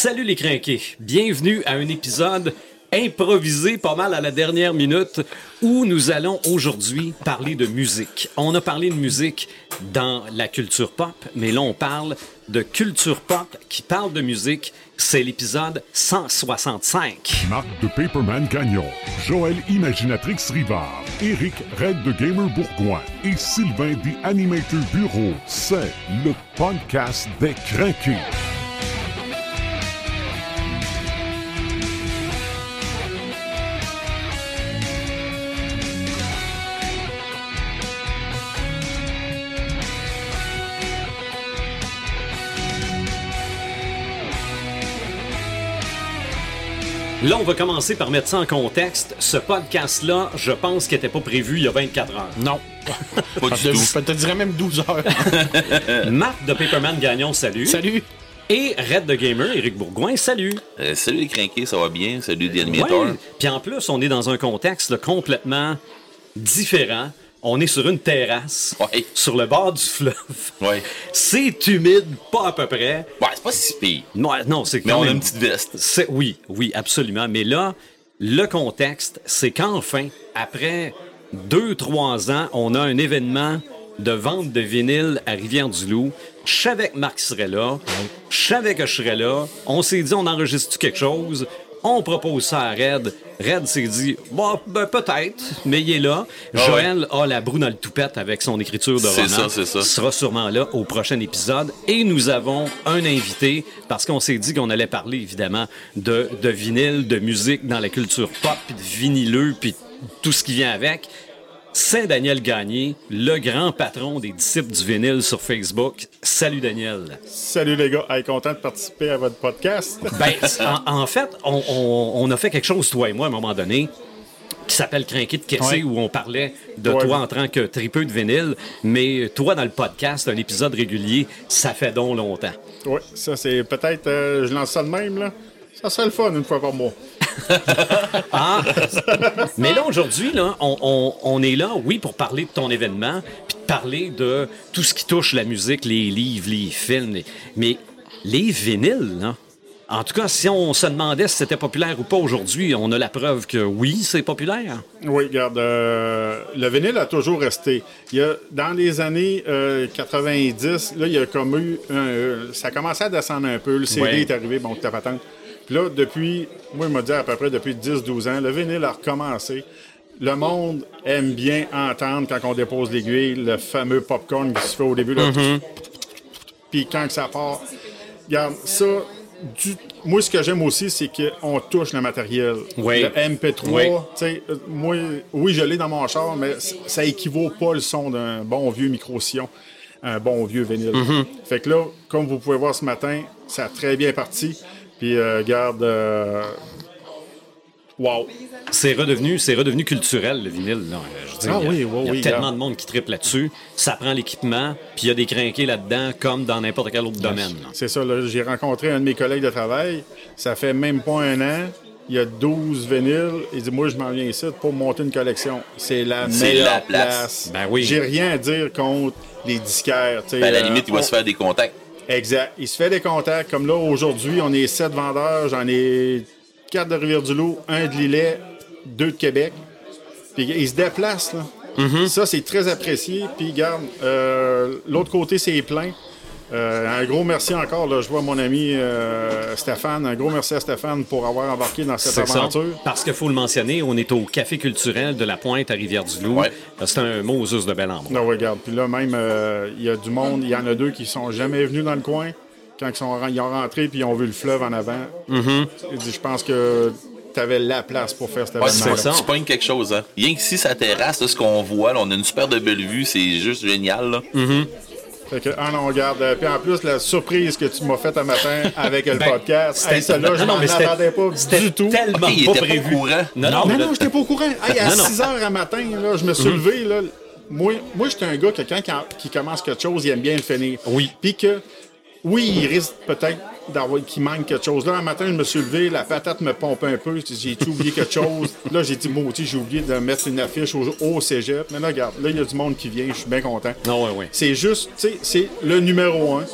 Salut les crinqués, bienvenue à un épisode improvisé pas mal à la dernière minute où nous allons aujourd'hui parler de musique. On a parlé de musique dans la culture pop, mais là on parle de culture pop qui parle de musique. C'est l'épisode 165. Marc de Paperman Gagnon, Joël Imaginatrix Rivard, Eric Red de Gamer Bourgoin et Sylvain des Animator Bureau. C'est le podcast des craqués. Là, on va commencer par mettre ça en contexte. Ce podcast-là, je pense qu'il n'était pas prévu il y a 24 heures. Non. Pas du Je tout. te- te dirais même 12 heures. Marc de Paperman Gagnon, salut. Salut. Et Red de Gamer, Éric Bourgoin, salut. Euh, salut les crinqués, ça va bien? Salut les animateurs. Ouais. Puis en plus, on est dans un contexte là, complètement différent. On est sur une terrasse, Ouais. sur le bord du fleuve. Ouais. C'est humide, pas à peu près. Ouais, c'est pas si pire. Non, non, c'est Mais quand on a même- une petite veste. C'est oui, oui, absolument. Mais là, le contexte, c'est qu'enfin, après deux, trois ans, on a un événement de vente de vinyle à Rivière-du-Loup. Je savais que Marc serait là. Je savais que je serais là. On s'est dit, on enregistre quelque chose? On propose ça à Red. Red s'est dit, bon, ben, peut-être, mais il est là. Ah Joël a la broue dans le toupette avec son écriture de C'est roman. ça, c'est ça. sera sûrement là au prochain épisode. Et nous avons un invité, parce qu'on s'est dit qu'on allait parler, évidemment, de, de vinyle, de musique dans la culture pop, puis de vinyleux, puis tout ce qui vient avec. C'est Daniel Gagné, le grand patron des disciples du vinyle sur Facebook. Salut Daniel. Salut les gars. Hey, content de participer à votre podcast. Ben, en, en fait, on, on- on a fait quelque chose, toi et moi, à un moment donné, qui s'appelle Crinqué de Kessé, Ouais. où on parlait de Ouais. toi en tant que tripeux de vinyle. Mais toi, dans le podcast, un épisode régulier, ça fait donc longtemps. oui, ça c'est peut-être. euh, je lance ça de même, là. Ça serait le fun une fois par mois. Ah! Mais là, aujourd'hui, là, on, on- on est là, oui, pour parler de ton événement, puis de parler de tout ce qui touche la musique, les livres, les films. les- Mais les vinyles, là, en tout cas, si on se demandait si c'était populaire ou pas aujourd'hui, on a la preuve que oui, c'est populaire. Oui, regarde, euh, le vinyle a toujours resté. Il y a, dans les années euh, 90, là, il y a comme eu. un- euh, ça a commencé à descendre un peu. Le CD Ouais. est arrivé, bon, ta patente. Puis là, depuis, moi, il m'a dit à peu près depuis 10-12 ans, le vinyle a recommencé. Le monde aime bien entendre quand on dépose l'aiguille le fameux popcorn qui se fait au début. là. Puis quand que ça part, regarde, ça, du- moi, ce que j'aime aussi, c'est qu'on touche le matériel. Oui. Le MP3, Oui. euh, moi, oui, je l'ai dans mon char, mais ça équivaut pas le son d'un bon vieux micro-sillon, un bon vieux vinyle. Mm-hmm. Fait que là, comme vous pouvez voir ce matin, ça a très bien parti. Puis, euh, regarde, euh, wow. C'est redevenu, c'est redevenu culturel, le vinyle. là. Je dire, Ah il y a, oui, oui, il y a oui, tellement de monde qui triple là-dessus. Ça prend l'équipement, puis il y a des crinqués là-dedans, comme dans n'importe quel autre domaine. C'est ça, j'ai rencontré un de mes collègues de travail. Ça fait même pas un an. Il y a 12 vinyles. Il dit Moi, je m'en viens ici pour monter une collection. C'est la C'est meilleure la place. place. Ben oui. J'ai rien à dire contre les disquaires. Ben, à la euh, limite, il va on- se faire des contacts. Exact. Il se fait des contacts. Comme là, aujourd'hui, on est sept vendeurs. J'en ai quatre de Rivière-du-Loup, un de Lillet, deux de Québec. Puis ils se déplacent, là. Mm-hmm. Ça, c'est très apprécié. Puis, garde, l'autre côté, c'est plein. Euh, un gros merci encore. Là, je vois mon ami euh, Stéphane. Un gros merci à Stéphane pour avoir embarqué dans cette ça. aventure. Parce qu'il faut le mentionner, on est au Café culturel de la Pointe à Rivière-du-Loup. Ouais. C'est un Moses de bel endroit. Non, regarde. Puis là, même, euh, il y a du monde. Il y en a deux qui sont jamais venus dans le coin. Quand ils, sont, ils ont rentré puis ils ont vu le fleuve en avant. Dit, Je pense que tu avais la place pour faire cet Mm-hmm. Ouais, événement. c'est ça. tu pognes quelque chose, hein. Rien que si sa terrasse, là, ce qu'on voit, là, on a une super de belle vue, c'est juste génial, là. Fait que, ah non, regarde. Puis en plus, la surprise que tu m'as faite un matin avec le Ben, podcast, c'était- hey, celle-là, je non, m'en attendais pas du tout. tellement Ok, il pas était pas prévu. au courant. Non, non, Non, mais non, là- j'étais pas au courant. Hey, à Non, non. 6 heures à matin, là, je me suis levé. Là, moi, moi j'étais un gars que quand, quand- qui commence quelque chose, il aime bien le finir. Oui. Puis que, oui, il risque peut-être d'avoir qu'il manque quelque chose. Là, un matin, je me suis levé, la patate me pompe un peu. J'ai oublié quelque chose? Là, j'ai dit, moi, j'ai oublié de mettre une affiche au, au cégep. Mais là, regarde, là, il y a du monde qui vient. Je suis bien content. Non, ouais, ouais. C'est juste, tu sais, c'est le numéro un.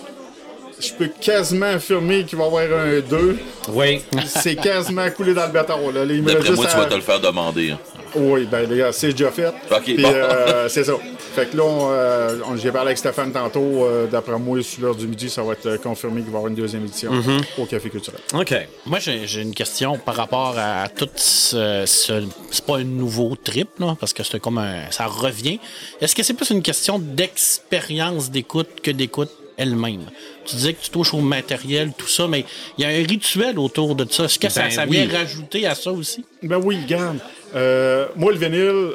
Je peux quasiment affirmer qu'il va y avoir un 2. Oui. C'est quasiment coulé dans le béton. Là. Il me reste D'après moi, tu vas te le faire demander. hein. Oui, ben les gars, c'est déjà fait. Ok, bon. euh, c'est ça. Fait que là, on, euh, on- j'ai parlé avec Stéphane tantôt. euh, D'après moi, sur l'heure du midi, ça va être confirmé qu'il va y avoir une deuxième édition Mm-hmm. au Café Culturel. OK. Moi, j'ai j'ai une question par rapport à tout ce. ce- c'est pas un nouveau trip, là, parce que c'est comme un. Ça revient. Est-ce que c'est plus une question d'expérience d'écoute que d'écoute? Elle-même? Tu disais que tu touches au matériel, tout ça, mais il y a un rituel autour de ça. Est-ce que ça, Ben ça oui. vient rajouter à ça aussi? Ben oui, regarde. Euh, moi, le vinyle.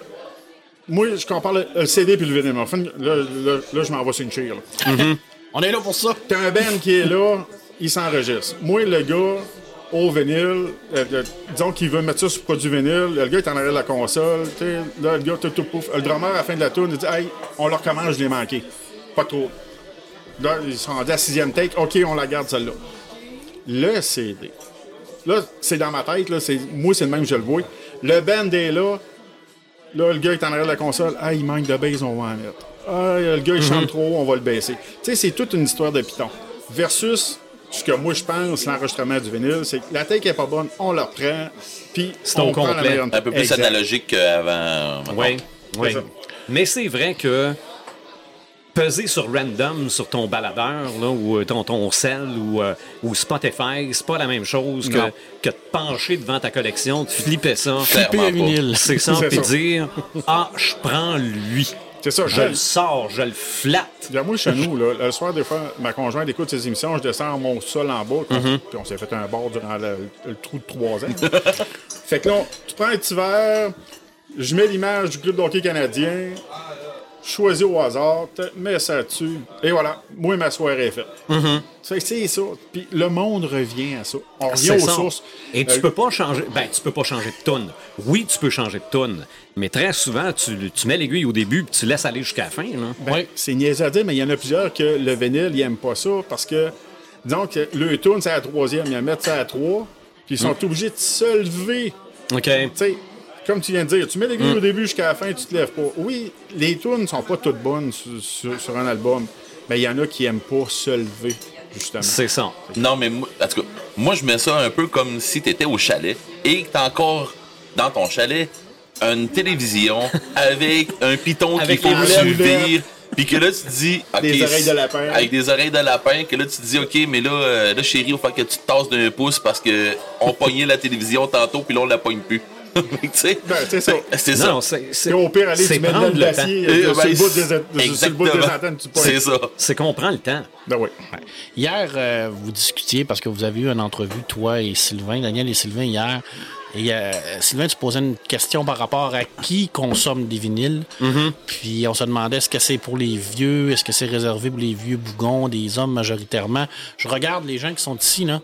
Moi, je compare le, le CD puis le vinyle. Mais Enfin, là, là, là, je m'en vais sur une chire. là. On est là pour ça. T'as un band qui est là, il s'enregistre. Moi, le gars, au vinyle, euh, euh, disons qu'il veut mettre ça sur produit vinyle, le gars est en arrière de la console, là, le gars, tout, tout, pouf. Le drummer, à la fin de la tourne, il dit Hey, on le recommence, je l'ai manqué. Pas trop. Là, ils sont rendus à la sixième take, OK, on la garde celle-là. Le CD. Là, c'est dans ma tête, là, c'est, moi, c'est le même, je le vois. Le band est là, Là, le gars est en arrière de la console. Ah, il manque de base, on va en mettre. Ah, le gars, il chante trop haut, on va le baisser. Tu sais, c'est toute une histoire de piton. Versus ce que moi, je pense, l'enregistrement du vinyle, c'est que la take est pas bonne, on la reprend, puis C'est on prend la complet. meilleure. Un peu plus Exact. analogique qu'avant. Oui. Mais c'est vrai que peser sur random sur ton baladeur là, ou euh, ton, ton cell ou, euh, ou Spotify, c'est pas la même chose que, que de pencher devant ta collection, de flipper ça. À pas. vinyle. C'est ça, puis dire Ah, je prends lui. C'est ça, Je le sors, je le flatte. Regarde, moi, chez nous, là, le soir, des fois, ma conjointe écoute ses émissions, je descends mon sol en bas, puis on s'est fait un bord durant le, le trou de trois ans. fait que là, tu prends un petit verre, je mets l'image du club de hockey canadien, choisis au hasard, mets ça dessus, et voilà, moi, ma soirée est faite. Fait que c'est ça. Puis le monde revient à ça. On revient C'est aux ça. sources. Et tu Euh, peux pas changer. Ben, tu peux pas changer de tonne. Oui, tu peux changer de tonne. Mais très souvent, tu, tu mets l'aiguille au début puis tu laisses aller jusqu'à la fin. Là. Ben, C'est niaiseux à dire, mais il y en a plusieurs que le vinyle, ils n'aiment pas ça parce que, disons que le tune, c'est à la troisième, ils mettent ça à trois, puis ils sont obligés de se lever. OK. Tu sais, comme tu viens de dire, tu mets l'aiguille au début jusqu'à la fin, tu te lèves pas. Oui, les tunes sont pas toutes bonnes sur, sur- sur un album, mais il y en a qui aiment pas se lever, justement. C'est ça. Non, mais moi, en tout cas, moi, je mets ça un peu comme si tu étais au chalet et que tu encore dans ton chalet une télévision avec un piton qu'il Avec faut les que tu boulettes. vires. Puis que là, tu te dis. ok, Des oreilles de lapin. Avec des oreilles de lapin. Que là, tu te dis, OK, mais là, euh, là chérie, il faut que tu te tasses d'un pouce parce que on pognait la télévision tantôt, puis là, on la pogne plus. Ben, c'est ça. C'est ça. Non, c'est. c'est- au pire, c'est tu mets de prendre le l'acier euh, sur, ben, bout des, sur le bout des exactement. antennes, tu. C'est ça. C'est qu'on prend le temps. Ben oui. Hier, euh, vous discutiez parce que vous avez eu une entrevue, toi et Sylvain, Daniel et Sylvain, hier. Et euh, Sylvain, tu posais une question par rapport à qui consomme des vinyles. Puis on se demandait est-ce que c'est pour les vieux, est-ce que c'est réservé pour les vieux bougons, des hommes majoritairement? Je regarde les gens qui sont ici, là.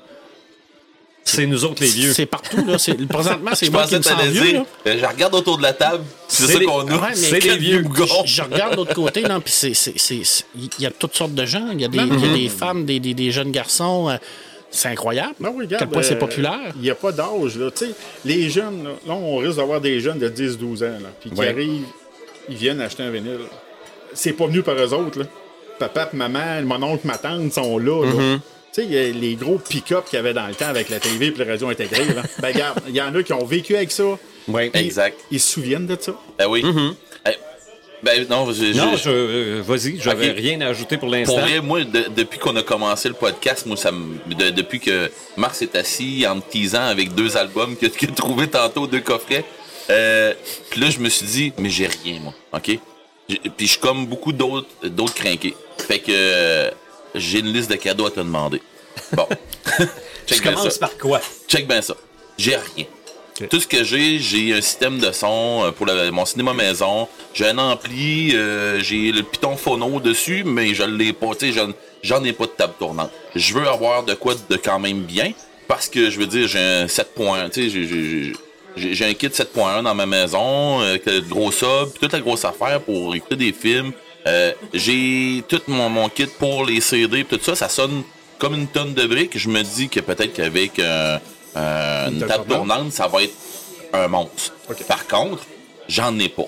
C'est nous autres les vieux. C'est partout, là. C'est- Présentement, c'est Je moi qui me sens vieux, là. euh, Je regarde autour de la table. C'est C'est ça les- qu'on a. Ouais, c'est les vieux. bougons. Je, je regarde de l'autre côté, non, puis c'est, c'est, c'est- c'est- il y a toutes sortes de gens. Il y a des, il y a des femmes, des, des, des jeunes garçons. euh, c'est incroyable. Non, oui, regarde, quel point c'est euh, populaire. Il n'y a pas d'âge. Là. Tu sais, Les jeunes, là, là, on risque d'avoir des jeunes de 10-12 ans, là, puis qui Ouais. arrivent, ils viennent acheter un vinyle. C'est pas venu par eux autres. Là. Papa, maman, mon oncle, ma tante sont là. là. Mm-hmm. Tu sais, il y a les gros pick-up qu'il y avait dans le temps avec la TV et la radio intégrée. Là. ben, regarde, il y en a qui ont vécu avec ça. Ouais. Puis Exact. Ils se souviennent de ça. Ben oui. Eh, Ben non, je, je- Non, je, euh, vas-y, j'avais Ok. rien à ajouter pour Pour l'instant. vrai, moi, de- depuis qu'on a commencé le podcast, moi, ça me, de- depuis que Mars est assis en me teasant avec deux albums que qu'il a trouvé tantôt, deux coffrets, euh, puis là, je me suis dit, mais j'ai rien, moi, OK? Puis je suis comme beaucoup d'autres d'autres crinqués. Fait que euh, j'ai une liste de cadeaux à te demander. Bon. Commences ça. par quoi? Check bien ça. J'ai rien. Tout ce que j'ai, j'ai un système de son euh, pour le- mon cinéma maison. J'ai un ampli, euh, j'ai le piton phono dessus, mais je l'ai pas. Tu sais, j'en- j'en ai pas de table tournante. Je veux avoir de quoi de quand même bien, parce que je veux dire, j'ai un 7 points. Tu sais, j'ai- un kit 7.1 dans ma maison, euh, avec le gros sub, toute la grosse affaire pour écouter des films. Euh, j'ai tout mon, mon kit pour les CD, tout ça, ça sonne comme une tonne de briques. Je me dis que peut-être qu'avec euh, euh, une table tournante? ça va être un monstre. Par contre, j'en ai pas.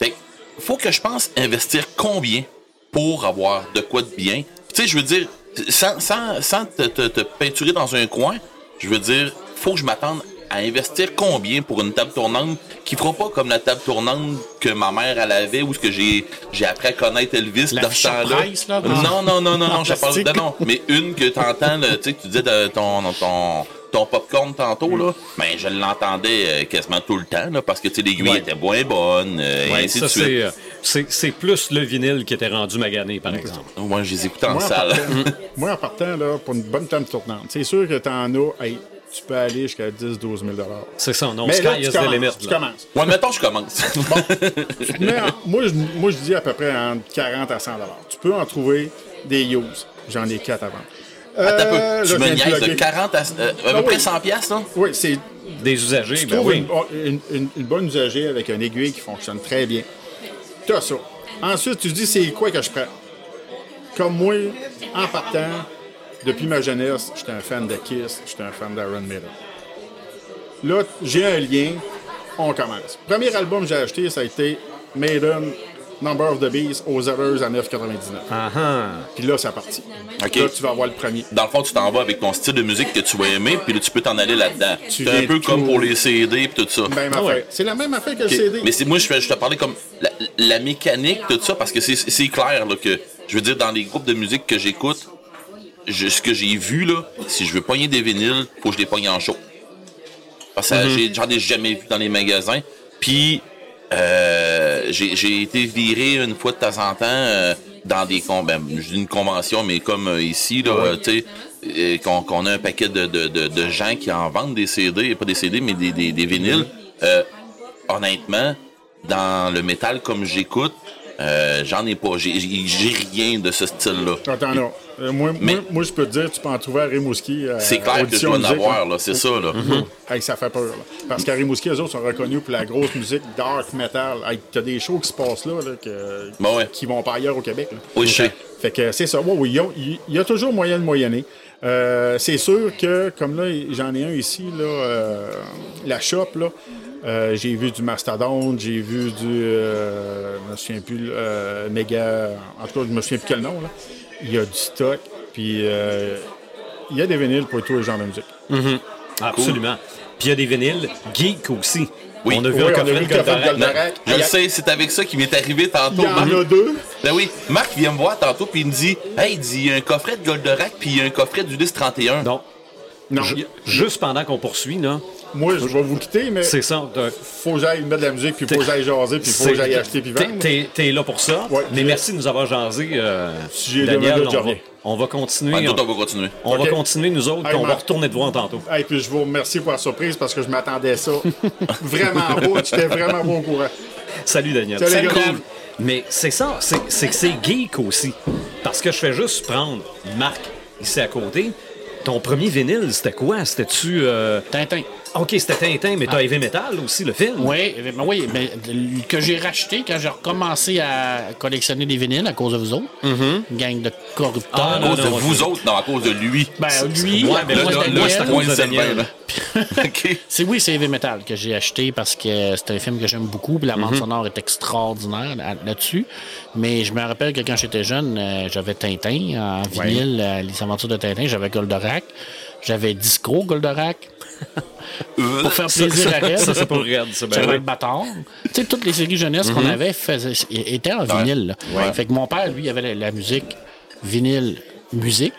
Fait que, faut que je pense investir combien pour avoir de quoi de bien? Tu sais, je veux dire, sans, sans, sans te, te- te peinturer dans un coin, je veux dire, faut que je m'attende à investir combien pour une table tournante qui fera pas comme la table tournante que ma mère elle avait ou ce que j'ai j'ai appris à connaître Elvis La dans ce temps-là. Fisher-Price, là, dans- Non non non non non, je parle de non, mais une que t'entends là, tu sais que tu disais de ton ton ton popcorn tantôt là, ben je l'entendais euh, quasiment tout le temps là parce que tu sais l'aiguille Ouais. était moins bonne euh, et ainsi ça, de suite. c'est, euh, c'est, c'est plus le vinyle qui était rendu magané, par exemple. Moi, je les écoute en Moi, en salle. partant, moi, en partant, là, pour une bonne table tournante, c'est sûr que tu en as, hey, tu peux aller jusqu'à 10 12 000 C'est ça, non, Mais sky là, is tu the commences, limit. tu là. commences. Ouais, mettons, je commence. Mais en- moi, je, moi, je dis à peu près entre 40 à 100 Tu peux en trouver des use. J'en ai 4 à vendre. Attends. Euh, Tu me niaises de plugger. 40 à, euh, à peu Ah près oui. 100 piastres, là? Oui, c'est Des usagers, Tu ben oui. une, une- une- une bonne usagée avec un aiguille qui fonctionne très bien. Tu as ça. Ensuite, tu dis, c'est quoi que je prends? Comme moi, en partant, depuis ma jeunesse, j'étais un fan de Kiss, j'étais un fan d'Aaron Miller. Là, j'ai un lien, on commence. Premier album que j'ai acheté, ça a été Maiden, Number of the Beast, aux Zellers à 9,99. Ah, ah. Puis là, c'est parti. OK. Là, tu vas avoir le premier. Dans le fond, tu t'en vas avec ton style de musique que tu vas aimer, puis là, tu peux t'en aller là-dedans. C'est un peu comme pour les CD et tout ça. Même Ah affaire. ouais. C'est la même affaire que le CD. Mais c'est moi, je, fais- je te parlais comme la, la mécanique, tout ça, parce que c'est- c'est clair là, que, je veux dire, dans les groupes de musique que j'écoute, je- ce que j'ai vu, là, si je veux pogner des vinyles, faut que je les pogne en show. Parce que j'ai- j'en ai jamais vu dans les magasins. Puis, euh, j'ai été viré une fois de temps en temps euh, dans des con ben, je dis une convention, mais comme euh, ici, là, tu sais, euh, qu'on a un paquet de, de, de, de gens qui en vendent des CD, pas des CD, mais des, des, des vinyles. Euh, honnêtement, dans le métal comme j'écoute, euh, j'en ai pas. J'ai rien de ce style-là. Attends, là. Euh, moi, Mais- moi, moi, je peux te dire, tu peux en trouver à Rimouski. euh, C'est clair que je dois en avoir, là. là, c'est ça, là. Hey, ça fait peur. là. Parce qu'à Rimouski, eux autres sont reconnus pour la grosse musique dark metal. Hey, t'as des shows qui se passent là, là, que- Ben ouais. qui vont pas ailleurs au Québec. là. Oui, je sais. Fait que c'est ça. Ouais, oui, il y a- il y, a toujours moyen de moyenner. Euh, c'est sûr que, comme là, j'en ai un ici, là, euh, la shop, là, euh, j'ai vu du Mastodon, j'ai vu du. Je me souviens plus, euh, Mega. En tout cas, je me souviens plus quel nom, là. Il y a du stock, puis euh, il y a des vinyles pour tous les genres de musique. Absolument. Puis il y a des vinyles geek aussi. Oui. On a vu Oui, un coffret de Goldorak. Goldorak. Je le sais, c'est avec ça qui m'est arrivé tantôt. Il y en Marc. a deux. Ben oui, Marc vient me voir tantôt puis il me dit Hey, il dit il y a un coffret de Goldorak puis il y a un coffret d'Ulysse 31. Non. Non, Juste pendant qu'on poursuit, là, moi, je vais vous quitter, mais c'est ça. de- faut que j'aille mettre de la musique, puis faut que j'aille jaser, puis faut que j'aille acheter, puis t'es- vendre. T'es t'es là pour ça. Ouais, mais merci de nous avoir jasé. euh, Si j'ai deux Daniel, on va, reviens. on va continuer. On, va continuer. on va continuer, nous autres, Hey, puis on va retourner te voir tantôt. Et puis je vous remercie pour la surprise parce que je m'attendais à ça. vraiment pas. J'étais vraiment pas au courant. Salut, Daniel. Salut. Cool. Mais c'est ça, c'est c'est que c'est geek aussi. Parce que je fais juste prendre Marc ici à côté. Ton premier vinyle, c'était quoi? C'était-tu. euh, Tintin. Ok, c'était Tintin, mais t'as Heavy Metal aussi, le film? Oui, mais oui, mais que j'ai racheté quand j'ai recommencé à collectionner des vinyles à cause de vous autres. Une gang de corrupteurs. Ah, À non, cause de non, vous autres, non, à cause de lui. Ben, lui, Ouais, mais là, c'est à cause de Daniel. C'est oui, c'est Heavy Metal que j'ai acheté parce que c'est un film que j'aime beaucoup. Puis la bande sonore est extraordinaire là- là-dessus. Mais je me rappelle que quand j'étais jeune, euh, j'avais Tintin en vinyle, euh, les aventures de Tintin. J'avais Goldorak. J'avais Disco Goldorak. Pour faire plaisir à Red. Ça, c'est pour Red, J'avais le bâtard. Tu sais, toutes les séries jeunesse qu'on avait faisaient, étaient en vinyle. là. Fait que mon père, lui, avait la, la musique vinyle musique.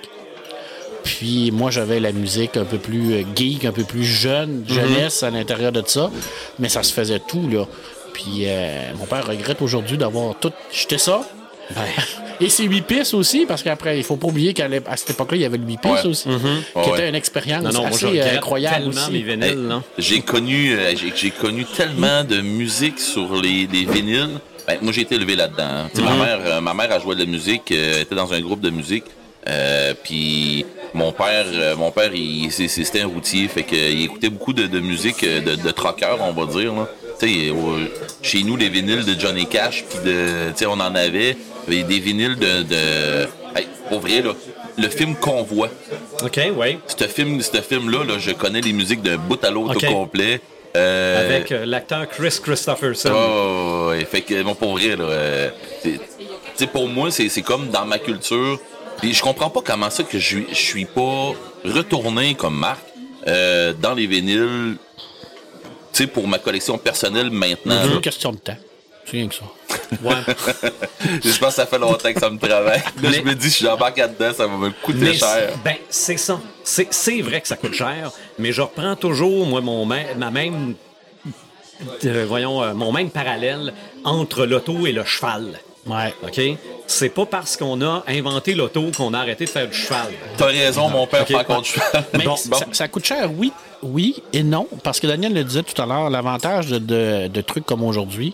Puis moi, j'avais la musique un peu plus euh, geek, un peu plus jeune, jeunesse à l'intérieur de ça. Mais ça se faisait tout, là. Puis euh, mon père regrette aujourd'hui d'avoir tout jeté ça. Et c'est 8 pistes aussi, parce qu'après, il faut pas oublier qu'à cette époque-là, il y avait le 8 pistes Ouais. aussi, qui Ouais. était une expérience Non, non, moi, je assez euh, incroyable aussi. Hey, là. j'ai connu, euh, j'ai, connu tellement de musique sur les, les vinyles. Ben, moi, j'ai été élevé là-dedans. hein. Tu sais, ma, mère, euh, ma mère a joué de la musique, euh, était dans un groupe de musique. Euh, puis mon père, euh, mon père, il, c'était un routier, fait que, il écoutait beaucoup de, de musique euh, de, de on va dire. Là. Sais, chez nous, les vinyles de Johnny Cash, puis de, tu sais, on en avait. Des vinyles de, de hey, pour vrai là, le film Convoi. OK, oui. Ce film, ce film-là, là, je connais les musiques d'un bout à l'autre Ok. au complet. Euh, Avec euh, l'acteur Chris Christopherson. Oh, ouais, fait que, bon, pour vrai, là, euh, tu sais, pour moi, c'est comme dans ma culture, Puis je comprends pas comment ça que je, je suis pas retourné comme Marc dans les vinyles, tu sais, pour ma collection personnelle maintenant. C'est une question de temps. C'est rien que ça. Ouais. Je pense que ça fait longtemps que ça me travaille. Là, je me dis, si j'embarque là-dedans, ça va me coûter Mais cher. c'est- Ben, c'est ça. C'est c'est vrai que ça coûte cher, mais je reprends toujours, moi, mon, ma ma même. euh, voyons, euh, mon même parallèle entre l'auto et le cheval. Ouais. OK? C'est pas parce qu'on a inventé l'auto qu'on a arrêté de faire du cheval. T'as raison, mon père Ok? fait du cheval. Mais Bon, ça, ça coûte cher, oui, oui et non. Parce que Daniel le disait tout à l'heure, l'avantage de, de- de trucs comme aujourd'hui,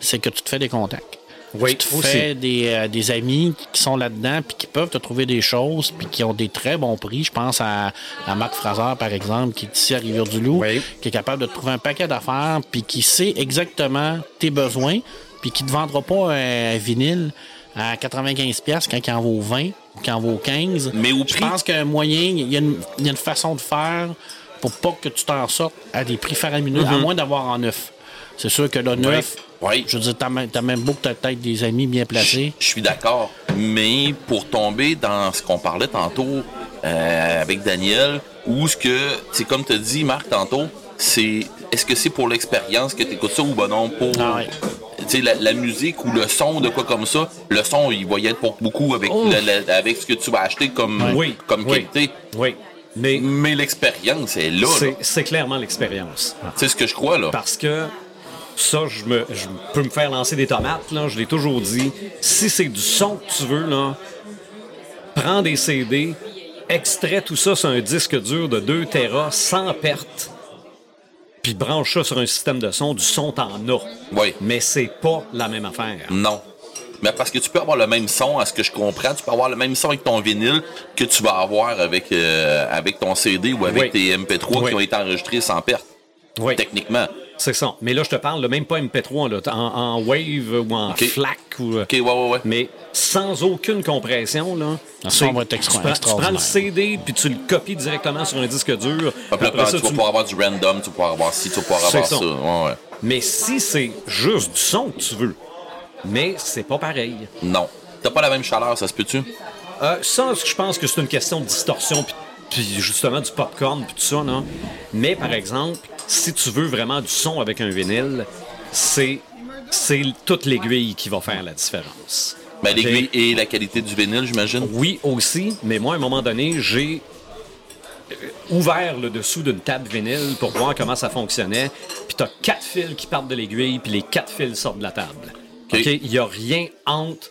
c'est que tu te fais des contacts. Oui, tu te aussi. fais des, euh, des amis qui sont là-dedans puis qui peuvent te trouver des choses puis qui ont des très bons prix. Je pense à, à Marc Fraser, par exemple, qui est ici à Rivière-du-Loup, Oui. qui est capable de te trouver un paquet d'affaires puis qui sait exactement tes besoins puis qui ne te vendra pas un vinyle à 95$ piastres quand il en vaut 20 ou quand il en vaut 15. Mais au Je prix- pense qu'il y a un moyen, y il y a une façon de faire pour pas que tu t'en sortes à des prix faramineux, à moins d'avoir en neuf. C'est sûr que le neuf, Oui. je veux dire, t'as même, beau que peut-être des amis bien placés. Je suis d'accord. Mais pour tomber dans ce qu'on parlait tantôt euh, avec Daniel, ou ce que, c'est comme tu dit, Marc, tantôt, c'est est-ce que c'est pour l'expérience que tu écoutes ça ou ben non pour Ah ouais. la, la musique ou le son de quoi comme ça le son il va y être pour beaucoup avec avec ce que tu vas acheter comme comme oui. qualité Oui. Mais mais l'expérience est là, là. c'est c'est clairement l'expérience. c'est ce que je crois là Parce que ça, je, me, je peux me faire lancer des tomates, là, je l'ai toujours dit. Si c'est du son que tu veux, là, prends des CD, extrais tout ça sur un disque dur de 2 Tera sans perte, puis branche ça sur un système de son, du son t'en as. Oui. Mais c'est pas la même affaire. Non. Mais parce que tu peux avoir le même son, à ce que je comprends, tu peux avoir le même son avec ton vinyle que tu vas avoir avec, euh, avec ton CD ou avec Oui. tes MP3 Oui. qui ont été enregistrés sans perte, Oui, techniquement. c'est ça. Mais là, je te parle là, même pas MP3, là, en, en wave ou en Ok. FLAC. Ou, Ok, ouais, ouais, ouais. Mais sans aucune compression, là. Tu, prends, tu prends le. CD puis tu le copies directement sur un disque dur. Après, Après ça, tu vas tu- pouvoir avoir du random, tu vas pouvoir avoir ci, tu vas pouvoir avoir ça. ça. Ouais, ouais. Mais si c'est juste du son que tu veux, mais c'est pas pareil. Non. T'as pas la même chaleur, ça se peut-tu? Euh, ça, je pense que c'est une question de distorsion puis, justement du popcorn puis tout ça, non? Mais par exemple, si tu veux vraiment du son avec un vinyle, c'est c'est toute l'aiguille qui va faire la différence. Ben, l'aiguille et la qualité du vinyle, j'imagine. Oui, aussi, mais moi, à un moment donné, j'ai euh, ouvert le dessous d'une table vinyle pour voir comment ça fonctionnait. Puis t'as quatre fils qui partent de l'aiguille, puis les quatre fils sortent de la table. OK. Il n'y a rien entre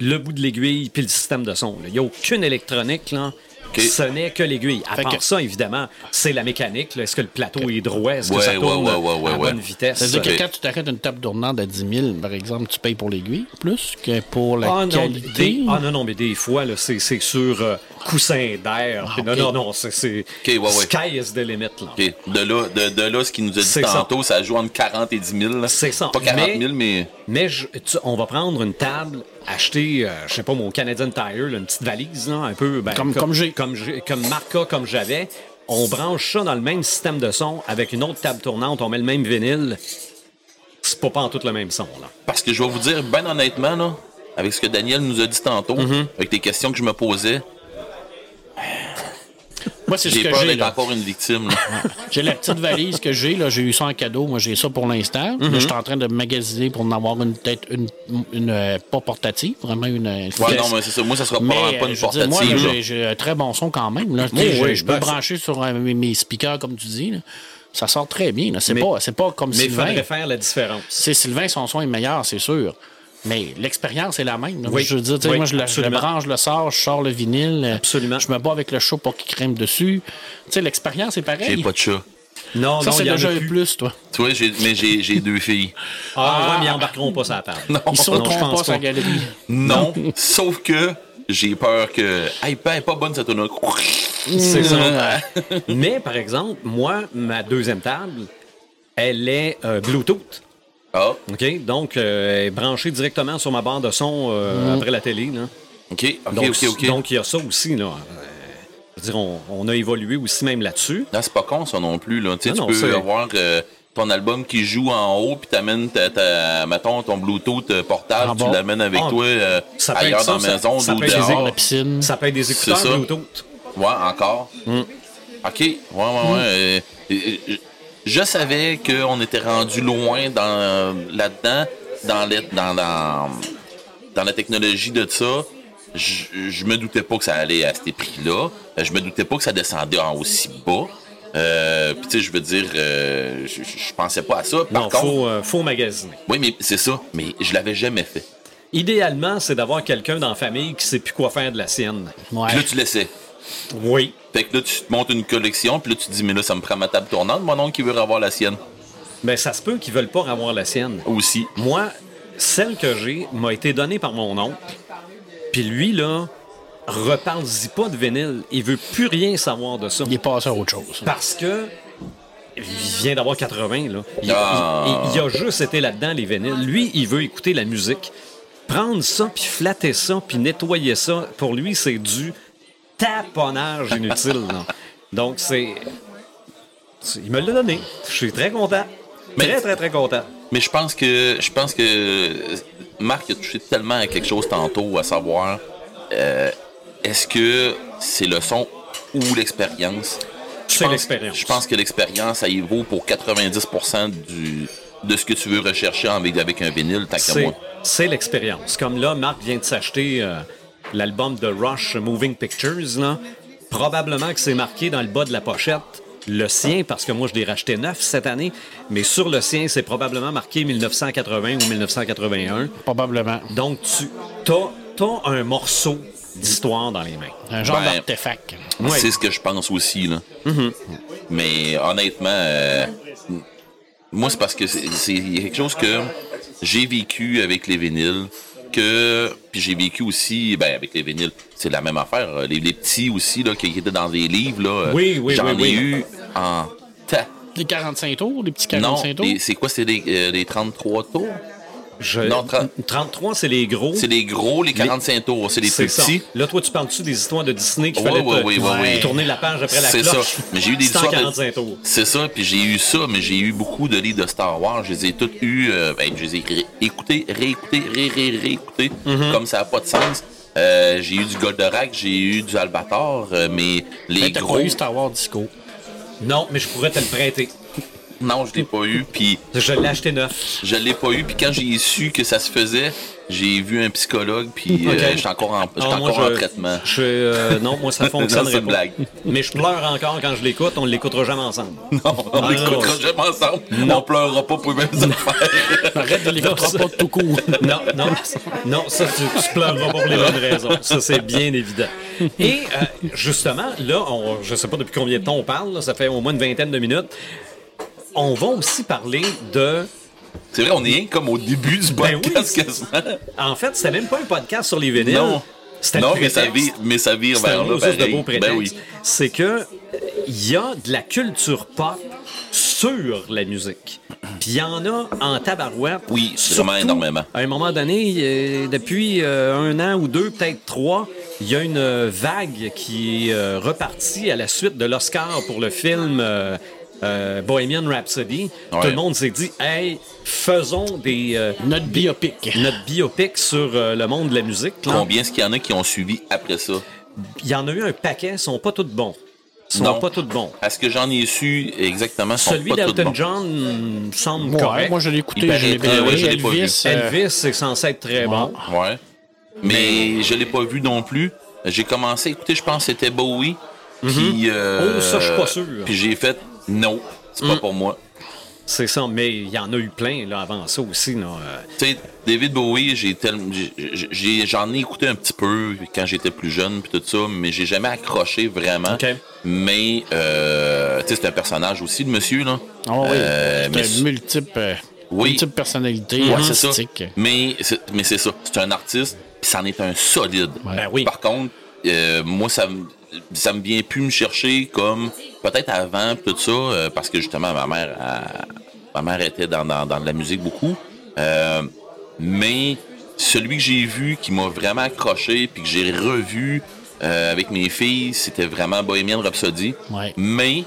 le bout de l'aiguille puis le système de son. Il n'y a aucune électronique, là. Ce n'est que l'aiguille. À Fait part que- ça, évidemment, c'est la mécanique. Est-ce que le plateau est droit? Est-ce que ça tourne ouais, ouais, ouais, à ouais. bonne vitesse? C'est-à-dire que quand tu t'arrêtes une table tournante à 10 000, par exemple, tu payes pour l'aiguille plus que pour la Ah non, qualité? des- ah non, non, mais des fois, là, c'est, c'est sur euh, coussin d'air. Ah, Non, non, non, c'est, c'est ouais, ouais. sky is the limit. Là. OK. De là, de, de là, ce qu'il nous a dit ça. tantôt, ça. joue entre 40 et 10 000. là. C'est ça. Pas 40 000, Mais- mais... Mais je- tu- on va prendre une table, acheter, euh, je sais pas, mon Canadian Tire, là, une petite valise, là, un peu. ben, Comme- comme j'ai. Comme, j'ai- comme Marca, comme j'avais. On branche ça dans le même système de son avec une autre table tournante, on met le même vinyle. C'est pas, pas en tout le même son, là. Parce que je vais vous dire, ben honnêtement, là, avec ce que Daniel nous a dit tantôt, Mm-hmm. avec les questions que je me posais, Moi, c'est ce j'ai que encore une victime. J'ai la petite valise que j'ai, j'ai eu ça en cadeau. Moi, j'ai ça pour l'instant. Mhm. Là, Je suis en train de magasiner pour en avoir une peut-être une, une, euh, pas portative, vraiment une. une Ouais, non, mais c'est ça. Moi, ça sera Mais, pas une dire, portative. moi, j'ai- un très bon son quand même. Là. Oui, je- oui, je peux ben, brancher sur euh, mes, speakers, comme tu dis. là. Ça sort très bien. C'est Mais- pas, pas comme Mais il Sylvain. faudrait faire la différence. C'est Sylvain, son son est meilleur, c'est sûr. Mais l'expérience est la même. Oui. Je veux dire, tu sais, Oui, moi, je, le branche, je le sors, je sors le vinyle. euh, Absolument. Je me bats avec le chaud pour qu'il crème dessus. Tu sais, l'expérience est pareille. J'ai pas de chat. Non, Ça, non, c'est déjà plus. plus, toi. Tu vois, j'ai- mais j'ai j'ai deux filles. Ah, ouais, mais ils embarqueront pas sur la table. Non. Ils je sauteront pense pas sur la pas. galerie. Non, sauf que j'ai peur que. Hey, ben, elle est pas bonne cette tonne C'est ça. Mais, par exemple, moi, ma deuxième table, elle est euh, Bluetooth. Ah, OK? Donc, euh, elle est branchée directement sur ma barre de son euh, après la télé. Là. ok, ok, Donc, ok, ok. donc, il y a ça aussi. Là. Euh, je veux dire, on, on a évolué aussi même là-dessus. Là, c'est pas con, ça non plus. Là. Tu sais, Ah tu non, peux c'est- avoir euh, ton album qui joue en haut, puis t'amènes, ta, ta, mettons, ton Bluetooth portable, En tu l'amènes avec Ah, toi euh, ça ailleurs ça, dans la ça- maison ça ou peut être des dehors. La piscine. Ça peut être des écouteurs ça. Bluetooth. Ouais, encore. Mm. OK. Ouais, ouais, ouais. Euh, euh, euh, je savais qu'on était rendu loin dans là-dedans, dans, les- dans, dans, dans la technologie de ça. Je, je me doutais pas que ça allait à ces prix-là. Je me doutais pas que ça descendait en aussi bas. Euh, Puis tu sais, je veux dire, euh, je, je- je pensais pas à ça. Par Non, contre, faut, euh, faut magasiner. oui, mais c'est ça. Mais je l'avais jamais fait. Idéalement, c'est d'avoir quelqu'un dans la famille qui sait plus quoi faire de la sienne. Ouais. Puis là, tu laissais. Oui. Fait que là, tu te montes une collection, puis là, tu te dis, mais là, ça me prend ma table tournante, mon oncle qui veut avoir la sienne. Mais ça se peut qu'ils veulent pas avoir la sienne. Aussi. Moi, celle que j'ai m'a été donnée par mon oncle. Puis lui, là, reparle-y pas de vinyle. Il veut plus rien savoir de ça. Il est passé à autre chose. Parce que il vient d'avoir 80, là. Il, Ah. il- il- il a juste été là-dedans, les vinyles. Lui, il veut écouter la musique. Prendre ça, puis flatter ça, puis nettoyer ça, pour lui, c'est du taponnage inutile. là. Donc, c'est... Il me l'a donné. Je suis très content. Mais- Très, très, très content. Mais je pense que je pense que Marc a touché tellement à quelque chose tantôt, à savoir euh, est-ce que c'est le son ou l'expérience? C'est l'expérience. Je pense que l'expérience, ça y vaut pour 90% du, de ce que tu veux rechercher avec, avec un vinyle, tant qu'à C'est, moi. c'est l'expérience. Comme là, Marc vient de s'acheter euh, l'album de Rush Moving Pictures. Là. Probablement que c'est marqué dans le bas de la pochette. Le sien, parce que moi je l'ai racheté neuf cette année, mais sur le sien, c'est probablement marqué 1980 ou 1981. Probablement. Donc, tu as, un morceau d'histoire dans les mains. Un genre Ben, d'artefact. Ouais. C'est ce que je pense aussi. Là. Mais honnêtement, euh, moi, c'est parce que c'est c'est quelque chose que j'ai vécu avec les vinyles. Que, puis j'ai vécu aussi ben, avec les vinyles. C'est la même affaire. euh, Les, les petits aussi là, qui étaient dans des livres. Là, euh, Oui, oui, J'en oui, ai oui. eu en tas. Les 45 tours, les petits Non, 45 tours? les- c'est quoi? C'est les, euh, les 33 tours? Je- Non, tra- 33, c'est les gros. C'est les gros, les 45 tours. C'est les C'est plus ça. petits. Là, toi, tu parles-tu des histoires de Disney qu'il fallait ouais, te- ouais, ouais, ouais. tourner la page après la C'est cloche? ça. Mais j'ai eu des C'est histoires de- 45 tours. C'est ça, puis j'ai eu ça, mais j'ai eu beaucoup de livres de Star Wars. Je les ai tous eus, euh, ben, je les ai écoutés, réécoutés, ré, ré, réécoutés, Mm-hmm. comme ça n'a pas de sens. Euh, j'ai eu du Goldorak, j'ai eu du Albator, euh, mais les Mais t'as gros, pas eu Star Wars Disco. Non, mais je pourrais te le prêter. Non, je l'ai pas eu, puis Je l'ai acheté neuf. je l'ai pas eu, puis quand j'ai su que ça se faisait, j'ai vu un psychologue, puis euh, Ok. j'étais encore en, j'étais Ah, moi, encore en je- traitement. Je, euh, non, moi, ça Non, une pas. blague. Mais je pleure encore quand je l'écoute. On ne l'écoutera jamais ensemble. Non, on Ah, l'écoutera non. jamais ensemble. On pleurera pas pour les mêmes affaires. Arrête de Non, ça- pas tout court. Non, non, non, ça, tu, tu pleureras pas pour les bonnes raisons. Ça, c'est bien évident. Et euh, justement, là, on, je sais pas depuis combien de temps on parle, là, ça fait au moins une vingtaine de minutes. On va aussi parler de. C'est vrai, on est comme au début du Ben oui, podcast c'est- quasiment. En fait, c'était même pas un podcast sur les vinyles. Non. C'était Non, mais ça vire, mais ça vire C'est un vers là. de pareil. beau prétexte. Ben oui. C'est que il y a de la culture pop sur la musique. Puis il y en a en tabarouette. Oui, vraiment Surtout, énormément. À un moment donné, euh, depuis euh, un an ou deux, peut-être trois, il y a une euh, vague qui est euh, repartie à la suite de l'Oscar pour le film euh, Bohemian Rhapsody. Ouais. Tout le monde s'est dit, hey, faisons des, euh, Notre biopic. notre biopic sur euh, le monde de la musique. là. Combien est-ce qu'il y en a qui ont suivi après ça? Il y en a eu un paquet, ils sont pas tous bons. Ils sont Non. pas tous bons. Est-ce que j'en ai su exactement? sont Celui d'Elton. John mm, semble Ouais, correct. moi je l'ai écouté, je l'ai bien ouais, je pas vu. Elvis, euh, Elvis, c'est censé être très bon. Ouais. Mais je l'ai pas vu non plus. J'ai commencé à écouter, je pense que c'était Bowie. Puis, euh, Oh, ça, je suis pas sûr. Puis j'ai fait, non, c'est pas pour moi. C'est ça, mais il y en a eu plein là, avant ça aussi. Là. Tu sais, David Bowie, j'ai tel- j'ai- j'ai- j'en ai écouté un petit peu quand j'étais plus jeune puis tout ça, mais j'ai jamais accroché vraiment. Ok. Mais euh, tu sais, c'est un personnage aussi, le monsieur là. Ah oui, Euh, mais c'est une multiple, euh, Oui. multiple personnalité Ouais, c'est ça. artistique. Mais c'est, mais c'est ça. C'est un artiste, puis c'en est un solide. Ben oui. Par contre, euh, moi, ça me ça me vient plus me chercher comme peut-être avant tout ça, euh, parce que justement ma mère, elle- ma mère était dans, dans, dans de la musique beaucoup. Euh, mais celui que j'ai vu qui m'a vraiment accroché puis que j'ai revu euh, avec mes filles, c'était vraiment Bohemian Rhapsody. Ouais. Mais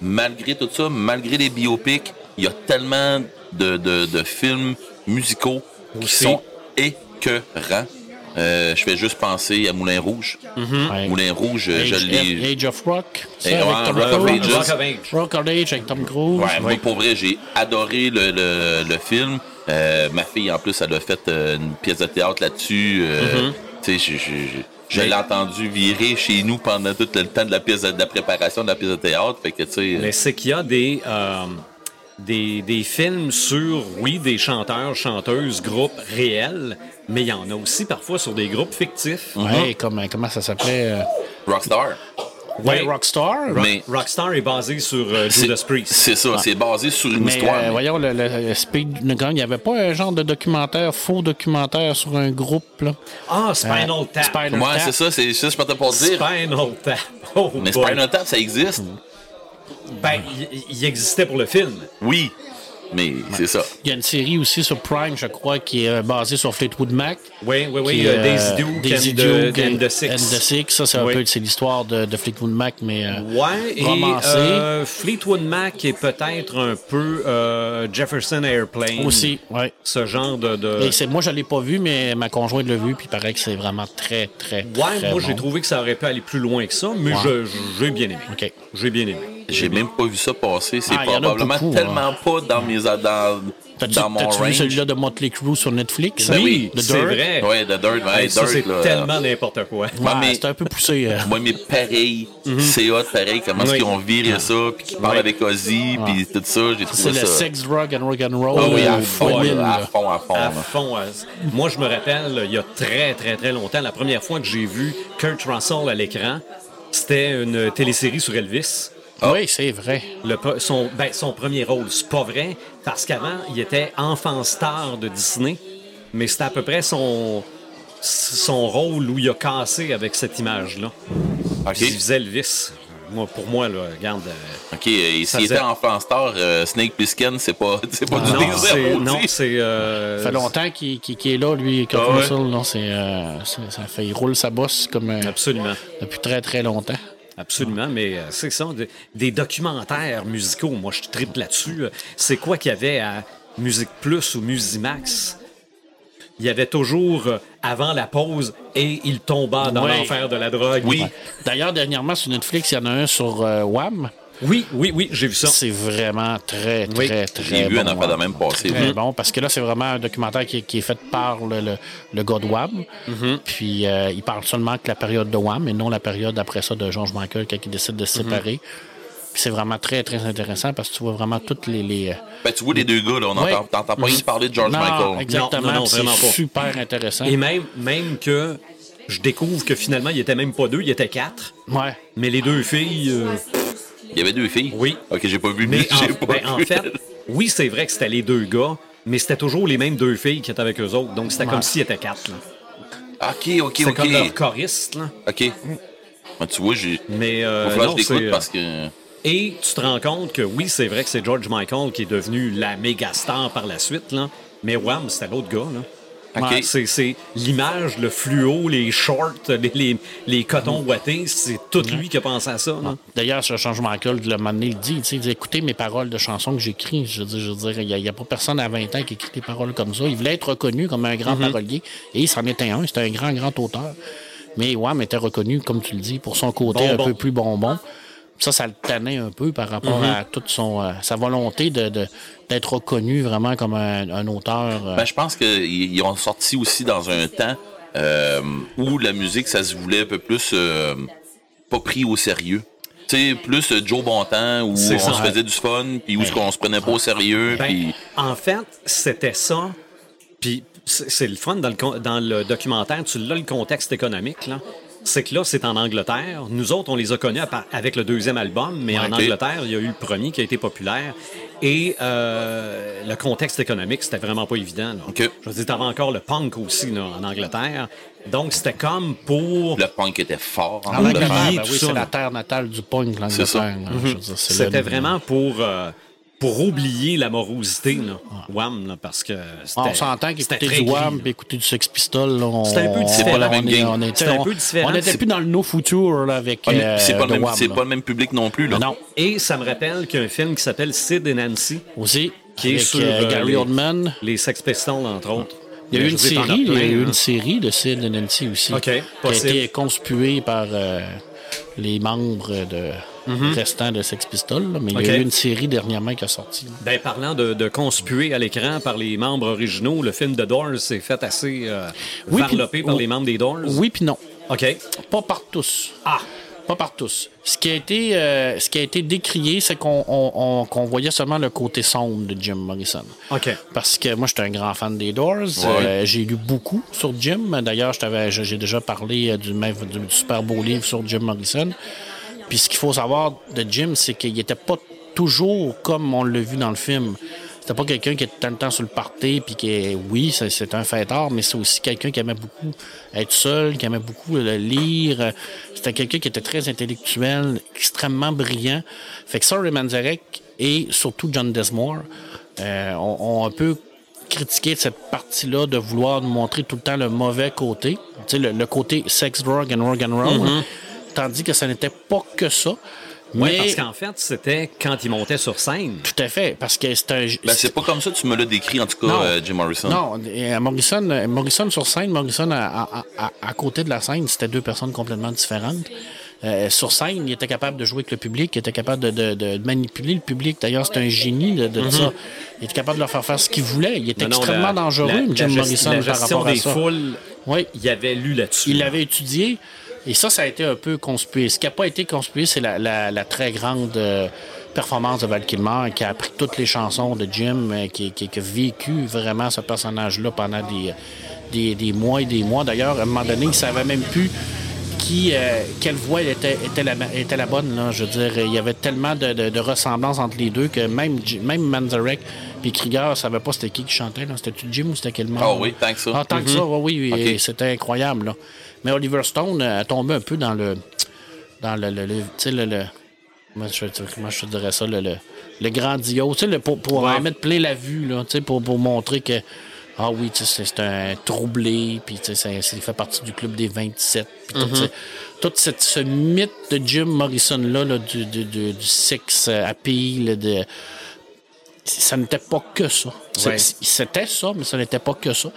malgré tout ça, malgré les biopics, il y a tellement de, de, de films musicaux qui sont écœurants. Euh, je fais juste penser à Moulin Rouge. Ouais. Moulin Rouge, euh, je Age, l'ai. Age of Rock. ça, avec ouais, Tom Rock of Cruise. Ages. Rock of Age. Rock of Age avec Tom Cruise. Ouais, moi, pour vrai, j'ai adoré le, le, le film. Euh, ma fille, en plus, elle a fait euh, une pièce de théâtre là-dessus. Euh, Tu sais, je, je, je- je Mais- l'ai entendu virer chez nous pendant tout le temps de la pièce de, de la préparation de la pièce de théâtre. Fait que, tu sais, Mais c'est qu'il y a des, euh, des, des films sur, oui, des chanteurs, chanteuses, groupes réels, mais il y en a aussi parfois sur des groupes fictifs. Ouais, comme, comment ça s'appelait? euh, Rockstar. Ouais, Ouais. Rockstar? Mais Rockstar est basé sur euh, c'est Judas Priest. c'est ça, c'est basé sur une Mais histoire. euh, mais- voyons, le, le Speed Gun, il n'y avait pas un genre de documentaire, faux documentaire sur un groupe, là? Ah, Spinal Euh, Tap. Spinal Ouais, Tap. c'est ça, c'est ça, je peux pas te dire. Spinal Tap. Oh, Mais boy. Spinal Tap, ça existe. Ben, il- existait pour le film. Oui, mais c'est ça. Il y a une série aussi sur Prime, je crois, qui est euh, basée sur Fleetwood Mac. Oui, oui, oui. qui, euh, Daisy Duke Daisy and, the- Duke and the and Six. and the Six. Ça, c'est un Oui. peu c'est l'histoire de, de Fleetwood Mac, mais euh, Ouais, et euh, Fleetwood Mac est peut-être un peu euh, Jefferson Airplane. aussi, ouais. Ce genre de... de... Et moi, je l'ai pas vu, mais ma conjointe l'a vu, puis il paraît que c'est vraiment très, très, Ouais, très moi j'ai trouvé que ça aurait pu aller plus loin que ça, mais Ouais. j'ai bien aimé. OK. J'ai bien aimé. J'ai même pas vu ça passer. C'est Ah, il y en a probablement beaucoup, tellement pas dans mes dans, T'as-tu dans mon t'as-tu vu celui-là de Motley Crue sur Netflix? Ben hein? oui, The c'est Dirt? vrai. Ouais, The Dirt, ouais, Hey, ça, Dirt, c'est là. tellement n'importe quoi. Ouais, Ouais, mais- c'est un peu poussé. euh. Ouais, mais pareil, c'est hot, pareil, comment est-ce Oui. qu'ils ont viré ça, puis qu'ils parlent Oui. avec Ozzy, puis tout ça, j'ai C'est trouvé le ça. sex, drug and rock and roll. Ah oui, à euh, fond, 2000, là, à fond, à fond. À là. fond. euh, Moi, je me rappelle, il y a très, très, très longtemps, la première fois que j'ai vu Kurt Russell à l'écran, c'était une télésérie sur Elvis. Oui, c'est vrai. Le pre- son, ben, son premier rôle, c'est pas vrai, parce qu'avant, il était enfant star de Disney, mais c'était à peu près son, son rôle où il a cassé avec cette image-là. OK, Il faisait Elvis. Moi, pour moi, là, regarde. euh, OK, et Ça s'il faisait- était enfant star, euh, Snake Plissken, c'est pas, c'est pas du non, désert, non, c'est. euh, Ça fait longtemps qu'il qu'il- qu'il est là, lui, Kurt Ah ouais? Non, c'est, euh, c'est- ça fait, il roule sa bosse comme, euh, Absolument. depuis très, très longtemps. Absolument, mais euh, c'est ça, de- des documentaires musicaux, moi je tripe là-dessus. C'est quoi qu'il y avait à Musique Plus ou Musimax? Il y avait toujours, euh, avant la pause, et il tomba dans l'enfer de la drogue. Oui. D'ailleurs, dernièrement, sur Netflix, il y en a un sur euh, Wham. Oui, oui, oui, j'ai vu ça. C'est vraiment très, très, Oui. très J'ai vu bon. un affaire de même passer. Très bon, parce que là, c'est vraiment un documentaire qui, est- qui est fait par le, le, le gars de Wham. Mm-hmm. Puis, euh, il parle seulement que la période de Wham, et non la période après ça de George Michael, quand il décide de se Mm-hmm. séparer. Puis c'est vraiment très, très intéressant parce que tu vois vraiment toutes les. les euh, Ben, tu vois les deux gars, là, on Ouais. entend, t'entends pas y parler de George non, Michael. exactement. Non, non, c'est super intéressant. Et même, même que je découvre que finalement, il était même pas deux, il était quatre. Ouais. Mais les deux filles, euh, Il y avait deux filles? Oui. OK, j'ai pas vu, mais en, pas ben, en vu. fait, oui, c'est vrai que c'était les deux gars, mais c'était toujours les mêmes deux filles qui étaient avec eux autres. Donc c'était comme s'ils étaient quatre. là. OK, OK, C'est OK. comme leur choriste. Là. OK. Ben, tu vois, j'ai... Mais Il euh, non, je euh, parce que... Et tu te rends compte que oui, c'est vrai que c'est George Michael qui est devenu la méga star par la suite, là. mais Wham, c'était l'autre gars. Là. C'est, l'image, le fluo, les shorts, les, les, les cotons ouatés, c'est tout lui qui a pensé à ça. D'ailleurs, ce George Michael, le moment donné, il dit, il dit, écoutez mes paroles de chansons que j'écris. Je veux dire, je veux dire, il n'y a, pas personne à 20 ans qui écrit des paroles comme ça. Il voulait être reconnu comme un grand parolier, et c'en était un. C'était un grand, grand auteur. Mais Wham était reconnu, comme tu le dis, pour son côté un peu plus bonbon. Ça, ça le tannait un peu par rapport à toute son, euh, sa volonté de, d'être reconnu vraiment comme un, un auteur. euh, Ben, je pense qu'ils ils ont sorti aussi dans un temps euh, où la musique, ça se voulait un peu plus euh, pas pris au sérieux. Tu sais, plus Joe Bontemps, où on ça. se faisait du fun, puis où ce qu'on se prenait pas au sérieux, Ben, puis... En fait, c'était ça. Puis c'est c'est le fun dans le, con- dans le documentaire, tu l'as le contexte économique. là. C'est que là, c'est en Angleterre. Nous autres, on les a connus avec le deuxième album, mais en. Angleterre, il y a eu le premier qui a été populaire. Et euh, le contexte économique, c'était vraiment pas évident. là. Ok. Je veux dire, t'avais encore le punk aussi là, en Angleterre. Donc, c'était comme pour... Le punk était fort en en Angleterre, ben oui, c'est la terre natale du punk, l'Angleterre. c'est C'était vraiment pour euh, pour oublier la morosité, là. Wham, là, parce que c'était. On s'entend qu'écouter très du Wham et écouter du Sex on, C'était un peu différent. on- C'est pas la même game. on était- C'était un peu différent. On n'était plus dans le No Future là, avec. Est- euh, c'est pas, le même- Wham, pas le même public non plus. Là. Non, Et ça me rappelle qu'il y a un film qui s'appelle Sid et Nancy, aussi. qui est sur euh, euh, Gary les, Oldman. les Sex Pistols, entre autres. Il y a eu une série, il y a plein, eu hein. une série de Sid et Nancy aussi. OK, Qui a été conspuée par euh, les membres de restants de Sex Pistols. là, mais il y Mhm. A eu une série dernièrement qui a sorti. Ben, parlant de, de conspuer à l'écran par les membres originaux, le film de Doors s'est fait assez euh, Oui, varlopé puis- par oui. les membres des Doors? Oui puis non. OK. Pas par tous. Ah! Pas par tous. Ce qui a été, euh, ce qui a été décrié, c'est qu'on on- on- qu'on voyait seulement le côté sombre de Jim Morrison. OK. Parce que moi, j'étais un grand fan des Doors. Euh, j'ai lu beaucoup sur Jim. D'ailleurs, j'ai déjà parlé euh, du, même- du super beau livre sur Jim Morrison. Puis ce qu'il faut savoir de Jim, c'est qu'il n'était pas toujours comme on l'a vu dans le film. C'était pas quelqu'un qui était tout le temps sur le party, puis qui, oui, c'est- un fêtard, mais c'est aussi quelqu'un qui aimait beaucoup être seul, qui aimait beaucoup euh, lire. C'était quelqu'un qui était très intellectuel, extrêmement brillant. Fait que ça, Ray Manzarek et surtout John Desmore euh, ont, un peu critiqué cette partie-là de vouloir montrer tout le temps le mauvais côté, tu sais, le, le côté sex, drug and rock and roll, hein. Tandis que ça n'était pas que ça. Oui, mais parce qu'en fait, c'était quand il montait sur scène. tout à fait, parce que c'est un. Ben, c'est pas comme ça que tu me l'as décrit, en tout cas, euh, Jim Morrison. Non, et, euh, Morrison, euh, Morrison sur scène, Morrison à, à- à- à côté de la scène, c'était deux personnes complètement différentes. Euh, sur scène, il était capable de jouer avec le public, il était capable de, de- de manipuler le public. D'ailleurs, c'est un génie de, de ça. Il était capable de leur faire faire ce qu'il voulait. Il était. Non, non, extrêmement la- dangereux, la- Jim la Morrison, la par rapport à des ça. foules, Oui. il avait lu là-dessus. Il l'avait étudié. Et ça, ça a été un peu conspué. Ce qui n'a pas été conspué, c'est la, la- la très grande euh, performance de Val Kilmer, qui a appris toutes les chansons de Jim, euh, qui, qui- qui a vécu vraiment ce personnage-là pendant des, des, des mois et des mois. D'ailleurs, à un moment donné, il ne savait même plus qui, euh, quelle voix était, était, la, était la bonne. Là. Je veux dire, il y avait tellement de, de, de ressemblances entre les deux que même, même Manzarek et Krieger ne savaient pas c'était qui qui chantait. C'était-tu Jim ou c'était quel membre? Ah oui, tant que ça. Ah, tant que ça, oui, oui, et c'était incroyable. Là. Mais Oliver Stone euh, a tombé un peu dans le. Dans le. le, le- tu sais, le. comment, je, comment je dirais ça? Le, grandiose. Tu sais, le- pour, pour en mettre plein la vue, là, tu sais, pour, pour montrer que. Ah oui, tu sais, c'est un troublé, puis il fait partie du club des 27. puis tout, cette- ce mythe de Jim Morrison-là, là, du, du, du, du sex euh, appeal, de, ça n'était pas que ça. Ouais. C'était ça, mais ça n'était pas que ça.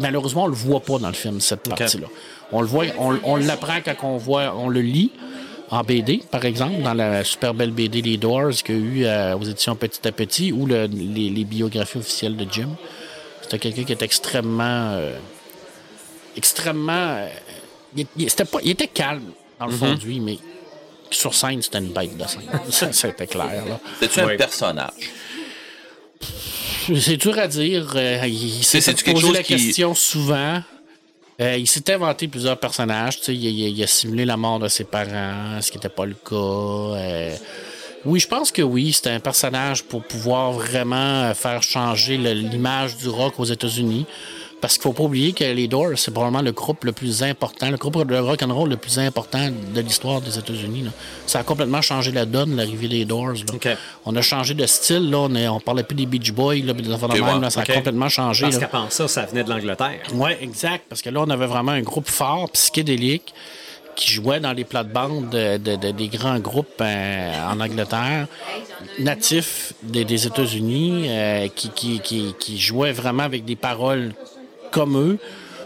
Malheureusement, on le voit pas dans le film, cette partie-là. On le voit, on, on l'apprend quand on voit, on le lit en BD, par exemple, dans la super belle BD Les Doors qu'il y a eu euh, aux éditions Petit à Petit ou le- les, les biographies officielles de Jim. C'était quelqu'un qui était extrêmement. euh, extrêmement. euh, il, il- c'était pas, il était calme dans le fond de lui, mais sur scène, c'était une bête de scène. Ça, C'était clair. Là. C'était-tu Ouais. un personnage? C'est dur à dire. Euh, il s'est chose la qui- question souvent. Euh, il s'est inventé plusieurs personnages. Il, il- il a simulé la mort de ses parents, ce qui n'était pas le cas. Euh, oui, je pense que oui, c'était un personnage pour pouvoir vraiment euh, faire changer l'image du rock aux États-Unis. Parce qu'il faut pas oublier que les Doors, c'est probablement le groupe le plus important, le groupe de rock and roll le plus important de l'histoire des États-Unis. là. Ça a complètement changé la donne, l'arrivée des Doors. là. On a changé de style, là. On, est- on parlait plus des Beach Boys, là, des enfants de même, là. Ça a complètement changé. Parce qu'avant ça, ça venait de l'Angleterre. Oui, exact. Parce que là, on avait vraiment un groupe fort, psychédélique, qui jouait dans les plates-bandes de- de- de- des grands groupes euh, en Angleterre, natifs des, des États-Unis, euh, qui, qui, qui, qui jouaient vraiment avec des paroles comme eux.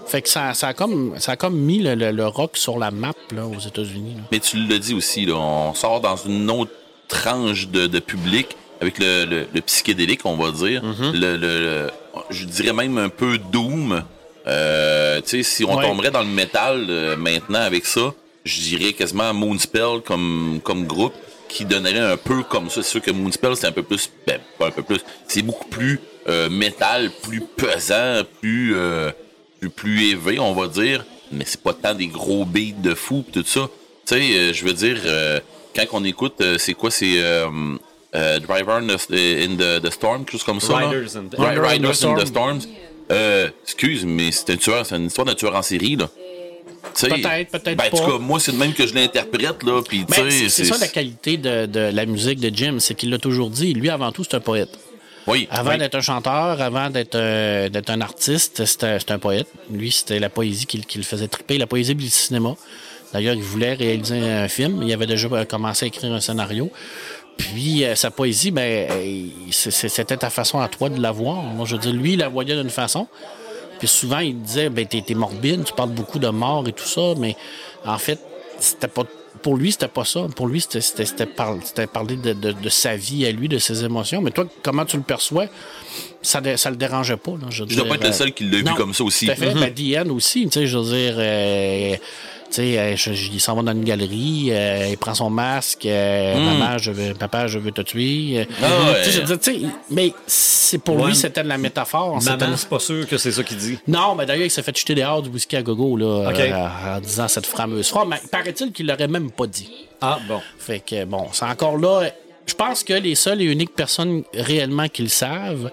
Fait que ça, ça, a, comme, ça a comme mis le, le- le rock sur la map là, aux États-Unis. Mais tu l'as dit aussi, là, on sort dans une autre tranche de, de public avec le, le- le psychédélique, on va dire. Mm-hmm. le, le- le- je dirais même un peu doom. Euh, tu sais, si on Ouais. tomberait dans le métal euh, maintenant avec ça, je dirais quasiment Moonspell comme, comme groupe qui donnerait un peu comme ça. C'est sûr que Moonspell, c'est un peu plus, ben, pas un peu plus, c'est beaucoup plus euh, métal, plus pesant, plus, euh, plus, plus élevé, on va dire. Mais c'est pas tant des gros beats de fou pis tout ça. Tu sais, euh, je veux dire, euh, quand on écoute, euh, c'est quoi, c'est Driver in the, Storm, quelque chose comme ça. Riders in the- Ri- Rider in the Riders in the Storm. Storms. Excuse, mais c'est un tueur, c'est une histoire d'un tueur en série, là. Tu sais, Peut-être, peut-être ben, En tout pas. cas, moi, c'est le même que je l'interprète, là. Ben, c'est ça la qualité de, de la musique de Jim, c'est qu'il l'a toujours dit. Lui, avant tout, c'est un poète. Oui. Avant oui. d'être un chanteur, avant d'être euh, d'être un artiste, c'était un poète. Lui, c'était la poésie qui, qui le faisait triper, la poésie et le cinéma. D'ailleurs, il voulait réaliser un film. Il avait déjà euh, commencé à écrire un scénario. Puis euh, sa poésie, ben, c'était ta façon à toi de la voir. Moi, je veux dire, lui, il la voyait d'une façon. Puis souvent, il disait, ben, t'es t'es morbide, tu parles beaucoup de mort et tout ça, mais en fait, c'était pas. Pour lui, c'était pas ça. Pour lui, c'était- c'était c'était par- c'était parler de, de- de sa vie à lui, de ses émotions. Mais toi, comment tu le perçois, ça, ça le dérangeait pas. Là, je, Je dois pas être le euh, seul qui l'a vu comme ça aussi. Tout à fait. Ben, Diane aussi, tu sais, je veux dire, euh, tu sais, euh, il s'en va dans une galerie, euh, il prend son masque, euh, maman, je veux, papa, je veux te tuer. Ah ouais. tu sais, je veux dire, tu sais, mais c'est pour Ouais. lui, c'était de la métaphore. Maman, c'est pas sûr que c'est ça qu'il dit. non, mais d'ailleurs, il s'est fait jeter dehors du whisky à gogo, là, euh, en disant cette fameuse phrase. Mais paraît-il qu'il l'aurait même pas dit. Ah, bon. Fait que, bon, c'est encore là. Je pense que les seules et uniques personnes réellement qui le savent,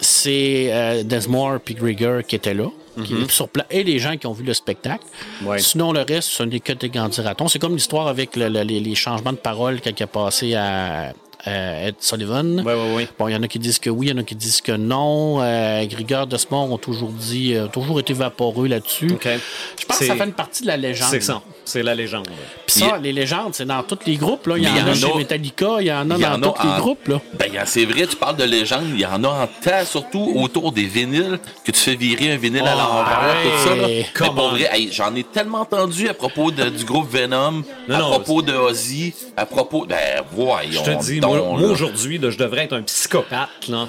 c'est Desmore puis Grieger qui étaient là. Qui Mhm. est sur pla- et les gens qui ont vu le spectacle. Ouais. Sinon, le reste, ce n'est que des gandiratons. C'est comme l'histoire avec le- le- les, les changements de parole quand il a passé à, à Ed Sullivan. Ouais, ouais. Bon, il y en a qui disent que oui, il y en a qui disent que non. Euh, Grigor Desmond ont toujours dit, euh, toujours été vaporeux là-dessus. Je pense que ça fait une partie de la légende. C'est ça. C'est la légende. Puis ça, les légendes, c'est dans tous les groupes. Là. Il y en a chez Metallica, il y en a dans tous les groupes. Là. Ben, c'est vrai, tu parles de légende, il y en a en tas, surtout autour des vinyles, que tu fais virer un vinyle à Oh, l'envers, tout ça. Là. Mais Come pour on. vrai, hey, j'en ai tellement entendu à propos de- du groupe Venom, Non, à non, propos de Ozzy, à propos. Ben, voyons. Je te dis, donc, moi, aujourd'hui, je devrais être un psychopathe, là,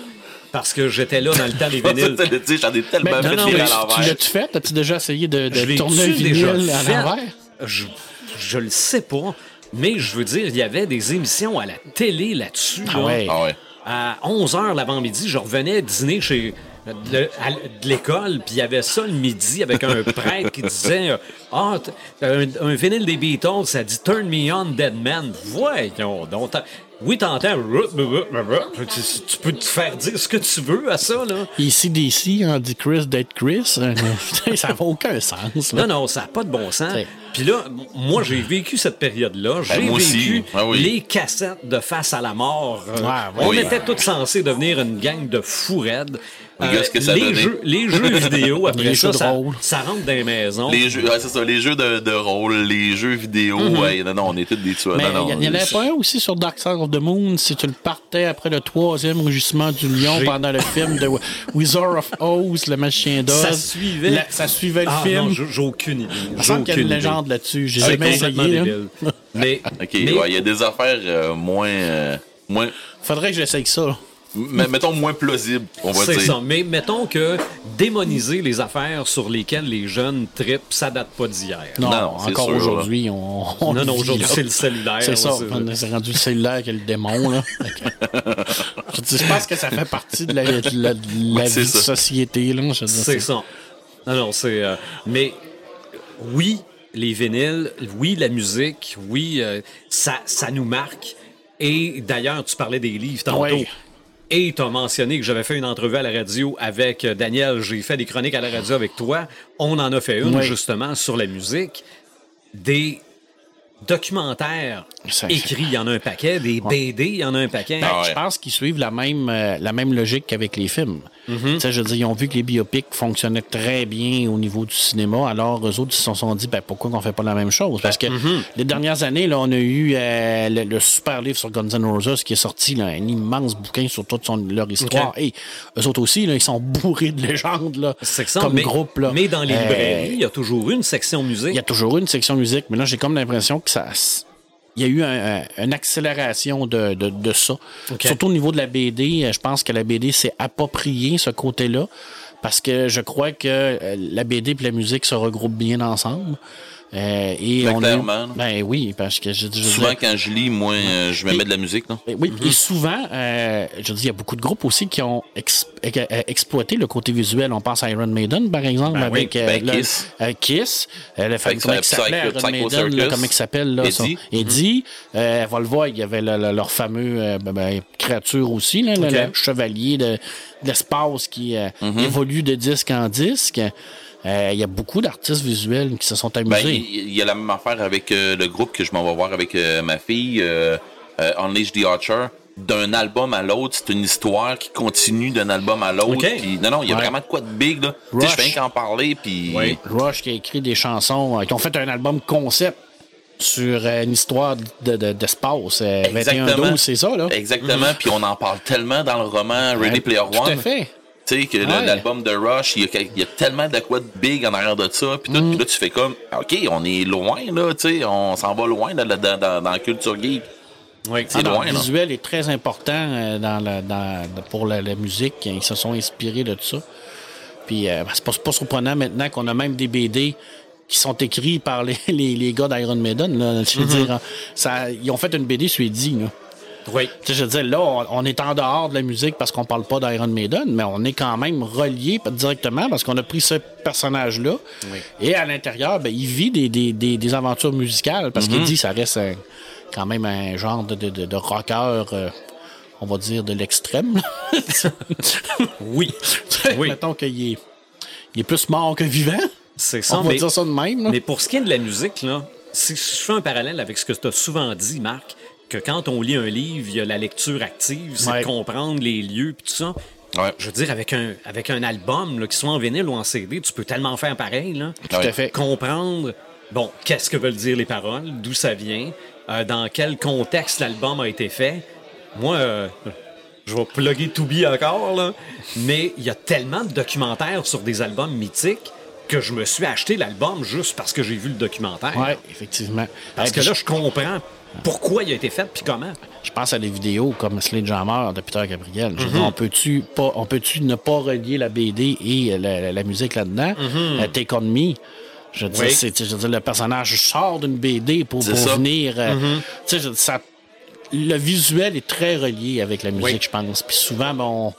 parce que j'étais là dans le temps des vinyles. J'en ai tellement Ben, fait non, mais à tu l'envers. l'as-tu fait? As-tu déjà essayé de, de tourner un vinyle à l'envers? Je, je le sais pas, mais je veux dire, il y avait des émissions à la télé là-dessus. Ah là. ouais. Ah ouais. À 11h l'avant-midi, je revenais dîner chez de l'école, puis il y avait ça le midi avec un prêtre qui disait Ah, un, un vinyle des Beatles, ça dit Turn Me On Dead Man. Voyons donc. Oui, t'entends. Tu, tu peux te faire dire ce que tu veux à ça, là. Ici, d'ici, on dit Chris d'être Chris. Euh, ça n'a aucun sens. Là. Non, non, ça n'a pas de bon sens. Puis là, moi, j'ai vécu cette période-là. J'ai Ben, aussi. vécu Ah oui. les cassettes de Face à la mort. Euh, Ouais, ouais. on Oui. était tous censés devenir une gang de fous raides. Euh, Regarde ce que ça les, jeux, les jeux vidéo, après Les ça, ça, rôle. ça rentre dans les maisons. Les jeux, ouais, c'est ça, les jeux de, de rôle, les jeux vidéo, ouais, non, non, on est tous des tueurs. Il y, en avait pas un aussi sur Dark Side of the Moon, si tu le partais après le troisième rugissement du lion pendant le film de Wizard of Oz, le magicien d'Oz. Ça suivait. La- ça suivait le Ah, film. non, j'ai aucune idée. Il semble qu'il y a une aucune légende là-dessus. J'ai jamais essayé. Mais, Ok, ouais, il y a des affaires euh, moins, euh, moins, Faudrait que j'essaye ça. M- mettons moins plausibles, on va C'est dire. ça. Mais mettons que démoniser les affaires sur lesquelles les jeunes tripent, ça date pas d'hier. Non, Non, c'est encore aujourd'hui, on, on Non, non, aujourd'hui, c'est le cellulaire. C'est ça, c'est- on s'est rendu le cellulaire qui est le démon. Là. Je, dis, je pense que ça fait partie de la, de la- de la C'est vie de ça. société. Là. Je veux dire, C'est ça. Non, non, c'est. euh, mais oui, les vinyles, oui, la musique, oui, euh, ça, ça nous marque. Et d'ailleurs, tu parlais des livres tantôt. Oui. Et tu as mentionné que j'avais fait une entrevue à la radio avec euh, Daniel. J'ai fait des chroniques à la radio avec toi. On en a fait une, Oui. justement, sur la musique. Des documentaires écrits, il y en a un paquet. Des BD, il y en a un paquet. Ah ouais. Je pense qu'ils suivent la même, euh, la même logique qu'avec les films. Tu sais, Je veux dire, ils ont vu que les biopics fonctionnaient très bien au niveau du cinéma, alors eux autres, ils se sont dit, ben, pourquoi on fait pas la même chose? Parce que Mm-hmm. les dernières années, là, on a eu euh, le, le super livre sur Guns N' Roses qui est sorti, là, un immense bouquin sur toute son- leur histoire. Et eux autres aussi, là, ils sont bourrés de légendes là, comme mais, groupe. Là. mais dans les Euh, librairies, il y a toujours une section musique. il y a toujours eu une section musique, mais là, j'ai comme l'impression que ça. Il y a eu un- un- une accélération de, de, de ça. Surtout au niveau de la BD, euh, je pense que la BD s'est approprié ce côté-là parce que je crois que euh, la BD et la musique se regroupent bien ensemble. Euh, et on ben oui, parce que je, je Souvent, quand je lis, moi, euh, je me Et- mets de la musique, là. ben oui, et souvent, euh, je dis, il y a beaucoup de groupes aussi qui ont euh, exploité le côté visuel. On pense à Iron Maiden, par exemple, Ben avec euh, ben le- Kiss. Kiss. Le Avec comment s'appelait, Iron Psycho Maiden, Circus. là, comment il s'appelle, là? Eddie. Eddie. Euh, Volvo, il y avait le- le- leur fameux euh, ben, ben, créature aussi, là, le- chevalier de, de l'espace qui Mhm. évolue de disque en disque. Euh, Il y a beaucoup d'artistes visuels qui se sont Ben, amusés. il il y, a la même affaire avec euh, le groupe que je m'en vais voir avec euh, ma fille, Unleash the Archer. D'un album à l'autre, c'est une histoire qui continue d'un album à l'autre. Non, non, il y a Ouais. vraiment de quoi de big. Là. Tu sais, Je fais qu'en parler. Puis... Oui. Rush qui a écrit des chansons, qui ont fait un album concept sur une histoire de- de- d'espace. Exactement. 21-12, c'est ça, là? Exactement. Puis on en parle tellement dans le roman Ready Player Tout à One. fait. Tu sais, que Ouais. l'album de Rush, il y, a, il y a tellement de quoi de big en arrière de ça. Puis tout, Mm. là, tu fais comme, OK, on est loin, là, tu sais, on s'en va loin dans, la- dans, dans, dans la culture geek. Oui. C'est Alors, loin, le là. visuel est très important euh, dans la, dans, pour la, la musique. Ils se sont inspirés de ça. Puis euh, c'est pas, c'est pas surprenant maintenant qu'on a même des BD qui sont écrits par les, les, les gars d'Iron Maiden. Là. Je veux Mm-hmm. dire, ça, ils ont fait une BD sur Eddie. Là. Oui. Tu sais, je veux dire, là, on, on est en dehors de la musique parce qu'on parle pas d'Iron Maiden, mais on est quand même relié directement parce qu'on a pris ce personnage-là. Et à l'intérieur, ben, il vit des, des, des, des aventures musicales parce qu'il dit ça reste un- quand même un genre de, de, de, de rocker, euh, on va dire, de l'extrême. Oui. Oui. Mettons qu'il est, il est plus mort que vivant. C'est ça. On va mais, dire ça de même. là. mais pour ce qui est de la musique, là, si je fais un parallèle avec ce que tu as souvent dit, Marc, que quand on lit un livre, il y a la lecture active, c'est Ouais. de comprendre les lieux puis tout ça. Ouais. Je veux dire, avec un, avec un album, là, qu'il soit en vinyle ou en CD, tu peux tellement faire pareil. Là. Tout à fait. comprendre, bon, qu'est-ce que veulent dire les paroles, d'où ça vient, euh, dans quel contexte l'album a été fait. Moi, euh, je vais plugger Tubi encore, là, mais il y a tellement de documentaires sur des albums mythiques que je me suis acheté l'album juste parce que j'ai vu le documentaire. Oui, effectivement. Parce Et que là, je comprends pourquoi il a été fait puis comment. Je pense à des vidéos comme Sledgehammer de Peter Gabriel. Mhm. on peut-tu pas, on peut-tu ne pas relier la BD et la, musique là-dedans? Euh, Take on Me. Je veux dire, Mhm. Oui. c'est- je veux dire, le personnage sort d'une BD pour, pour ça. venir. euh, Mhm. tu sais, je- ça, le visuel est très relié avec la musique, Oui. je pense. Puis souvent, ben,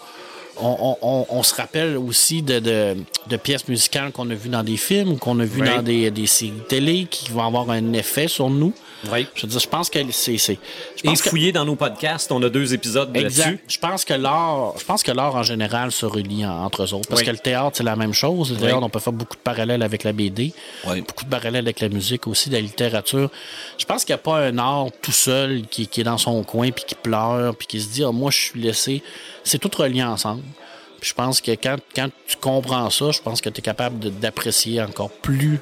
on, se rappelle aussi de, de- de pièces musicales qu'on a vues dans des films, qu'on a vues Oui. dans des, des séries télé qui vont avoir un effet sur nous. Oui. Je veux dire, je pense que c'est. c'est- je Et que- dans nos podcasts, on a deux épisodes là-dessus. Je pense que l'art, je pense que l'art en général se relie en- entre eux autres. Parce Oui. que le théâtre, c'est la même chose. Le théâtre, Oui. on peut faire beaucoup de parallèles avec la BD. Beaucoup de parallèles avec la musique aussi, de la littérature. Je pense qu'il n'y a pas un art tout seul qui, qui est dans son coin puis qui pleure puis qui se dit, Ah, moi, je suis laissé. C'est tout relié ensemble. Puis je pense que quand, quand tu comprends ça, je pense que tu es capable d'apprécier encore plus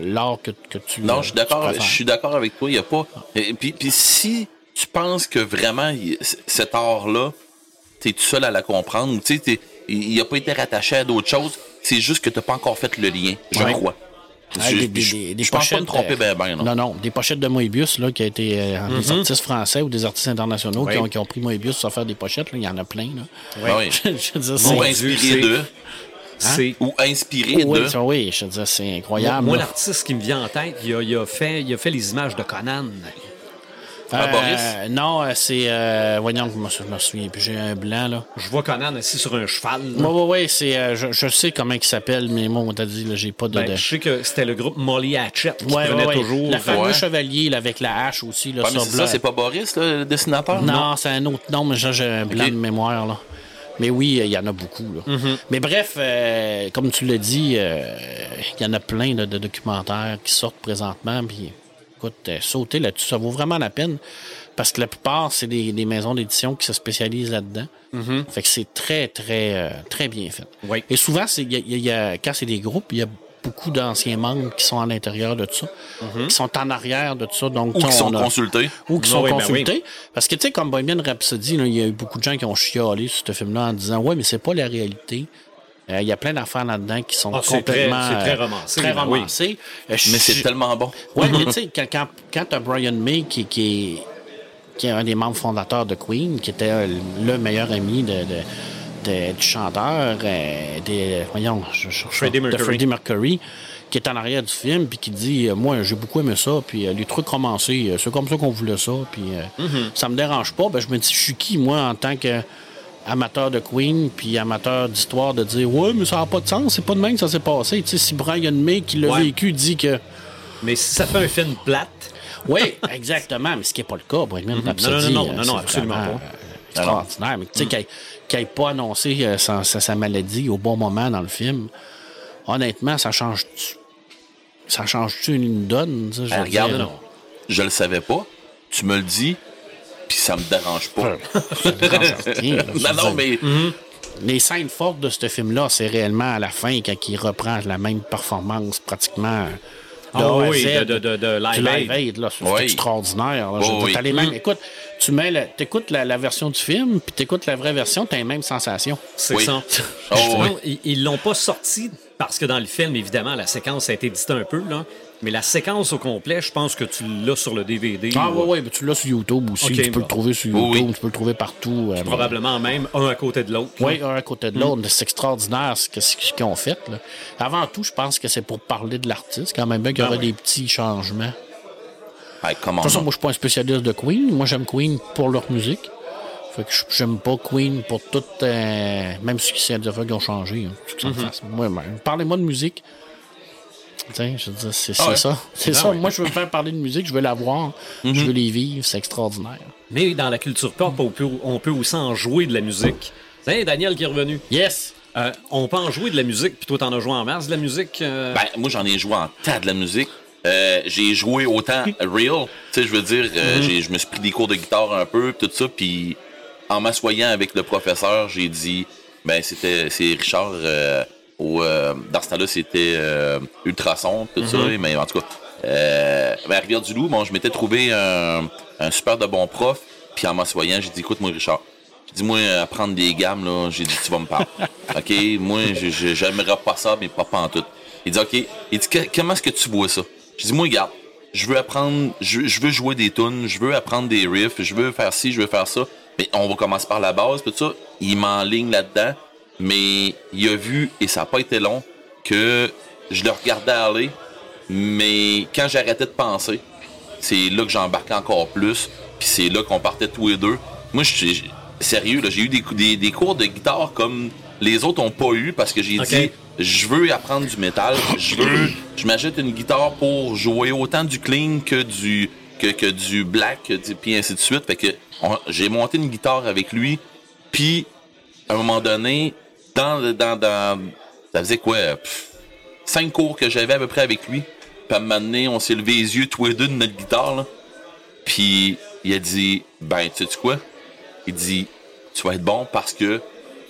l'art que, que tu Non, je suis d'accord. tu Je suis d'accord avec toi. Il y a pas. Et puis, puis si tu penses que vraiment il- c- cet art-là, t'es tout seul à la comprendre, tu sais, il n'a pas été rattaché à d'autres choses. C'est juste que t'as pas encore fait le lien, je Ouais. crois. Ah, je des- pochettes, tromper euh, ben ben, non. Non, non, des pochettes de Moebius, là, qui a été euh, des artistes français ou des artistes internationaux qui, ont, qui ont pris Moebius pour faire des pochettes, là, il y en a plein. Là. Oui. je veux dire, inspiré d'eux. C'est Ou inspiré oui, de. oui, je veux dire, c'est incroyable. moi, l'artiste qui me vient en tête, il a, il a fait, il a fait les images de Conan. Ah, Boris? Non, euh, c'est. Euh, voyons, je me sou- je me souviens plus, j'ai un blanc, là. Je vois Conan assis sur un cheval. Oui, oui, oui, c'est. euh, je, je sais comment il s'appelle, mais moi, on t'a dit, là, j'ai pas de. Ben, de- je sais que c'était le groupe Molly Hatchet qui Ouais, prenait ouais, toujours. Le fameux Ouais. chevalier, là, avec la hache aussi, là, sur c'est ça, blanc. c'est pas Boris, là, le dessinateur? Non, c'est un autre nom, mais j'ai j'ai un blanc de mémoire. Là. Mais oui, il y en a beaucoup. Là. Mais bref, euh, comme tu l'as dit, euh, il y en a plein de, de documentaires qui sortent présentement. Puis, écoute, euh, sauter là-dessus, ça vaut vraiment la peine. Parce que la plupart, c'est des, des maisons d'édition qui se spécialisent là-dedans. Fait que c'est très, très, euh, très bien fait. Oui. Et souvent, c'est, y a- il y a- quand c'est des groupes, il y a beaucoup d'anciens membres qui sont à l'intérieur de ça, qui sont en arrière de ça. Donc, Ou qui sont a- consultés. ou qui sont oui, ben consultés. Parce que, tu sais, comme Bohemian Rhapsody, il y a eu beaucoup de gens qui ont chialé sur ce film-là en disant Ouais, mais c'est pas la réalité. Euh, Il y a plein d'affaires là-dedans qui sont Ah, complètement. très- c'est très euh, romancé, Très oui. romancé. Euh, je Mais c'est tellement bon. Ouais, mais tu sais, quand, quand, quand t'as Brian May, qui, qui, est, qui est un des membres fondateurs de Queen, qui était euh, le meilleur ami de, de- de- du chanteur, euh, des, voyons, je, je, je- Freddie de Mercury. Freddie Mercury, qui est en arrière du film, puis qui dit euh, Moi, j'ai beaucoup aimé ça, puis euh, les trucs romancés, euh, c'est comme ça qu'on voulait ça, puis euh, Mm-hmm. ça me dérange pas. Ben, je me dis Je suis qui, moi, en tant que amateur de Queen, puis amateur d'histoire, de dire Ouais, mais ça n'a pas de sens, c'est pas de même que ça s'est passé. Tu sais, si Brian May, qui l'a Ouais. vécu, dit que. Mais si ça fait un film plate, Oui, exactement, mais ce qui n'est pas le cas. Bohemian Rhapsody, Mhm. non, non, euh, non, c'est non, absolument pas. euh, extraordinaire. Mais tu sais, qu'il n'ait pas annoncé euh, sa, sa- sa maladie au bon moment dans le film, honnêtement, ça change ça change-tu une donne? ça, je Ben, regarde, dire, je le savais pas. Tu me le dis, puis ça me dérange pas. ça dérange rien, je veux non, non, mais Les scènes fortes de ce film-là, c'est réellement à la fin quand il reprend la même performance pratiquement. De Ah oui, Z, de- de- de- de Live du Live Aid. C'est Oui. extraordinaire. là. Oh oui. les mêmes- Écoute, tu mets la, t'écoutes la, la version du film, puis t'écoutes la vraie version, t'as les mêmes sensations. C'est Oui. ça. Oh, ils- Ils l'ont pas sorti parce que dans le film, évidemment, la séquence a été dite un peu, là. Mais la séquence au complet, je pense que tu l'as sur le DVD. Ah ou- oui, oui, tu l'as sur YouTube aussi. Tu peux le trouver sur YouTube, oui. tu peux le trouver partout. euh, Probablement même un à côté de l'autre. Oui, un à côté de l'autre. C'est extraordinaire ce qu'ils ont fait. là. Avant tout, je pense que c'est pour parler de l'artiste. Quand même bien qu'il y aurait des petits changements. hey, De toute façon, moi, je suis pas un spécialiste de Queen. Moi, j'aime Queen pour leur musique. Fait que je- j'aime pas Queen pour tout. euh, même si c'est des affaires qui ont changé. hein, ben, Parlez-moi de musique. Tiens, je veux dire, c'est c'est Ah ouais. ça. C'est ça. Moi, je veux me faire parler de musique, je veux la voir, je veux les vivre. C'est extraordinaire. Mais dans la culture pop, on peut, on peut aussi en jouer de la musique. Hey, Daniel qui est revenu. Yes! Euh, on peut en jouer de la musique, puis toi, t'en as joué en masse de la musique. euh, Ben, moi, j'en ai joué en tas de la musique. Euh, j'ai joué autant real, tu sais, je veux dire, euh, j'ai- je me suis pris des cours de guitare un peu, tout ça, puis en m'assoyant avec le professeur, j'ai dit, ben, c'était, c'est Richard, euh, au, euh, dans ce temps-là, c'était euh, Ultrason, tout ça, mais en tout cas, euh, ben, à Rivière-du-Loup, bon, je m'étais trouvé un, un super de bon prof, puis en m'assoyant, j'ai dit, écoute-moi, Richard, j'ai dit, moi, apprendre des gammes, là, j'ai dit, tu vas me parler. OK? Moi, j'aimerais pas ça, mais pas, pas en tout. Il dit, OK. Il dit, comment est-ce que tu vois ça? J'ai dit, moi, regarde, je veux apprendre, je, je veux jouer des tunes, je veux apprendre des riffs, je veux faire ci, je veux faire ça. Mais on va commencer par la base, tout ça. Il m'enligne là-dedans, mais il a vu, et ça n'a pas été long, que je le regardais aller, mais quand j'arrêtais de penser, c'est là que j'embarquais encore plus, puis c'est là qu'on partait tous les deux. Moi, je suis sérieux, là, j'ai eu des, des, des cours de guitare comme les autres ont pas eu parce que j'ai dit je veux apprendre du métal, je veux je m'achète une guitare pour jouer autant du clean que du que, que du black puis ainsi de suite. Fait que j'ai monté une guitare avec lui, puis à un moment donné dans dans dans ça faisait quoi? Pff, cinq cours que j'avais à peu près avec lui. Puis à un moment donné, on s'est levé les yeux tous les deux de notre guitare là. Puis il a dit ben tu sais quoi? Il dit tu vas être bon parce que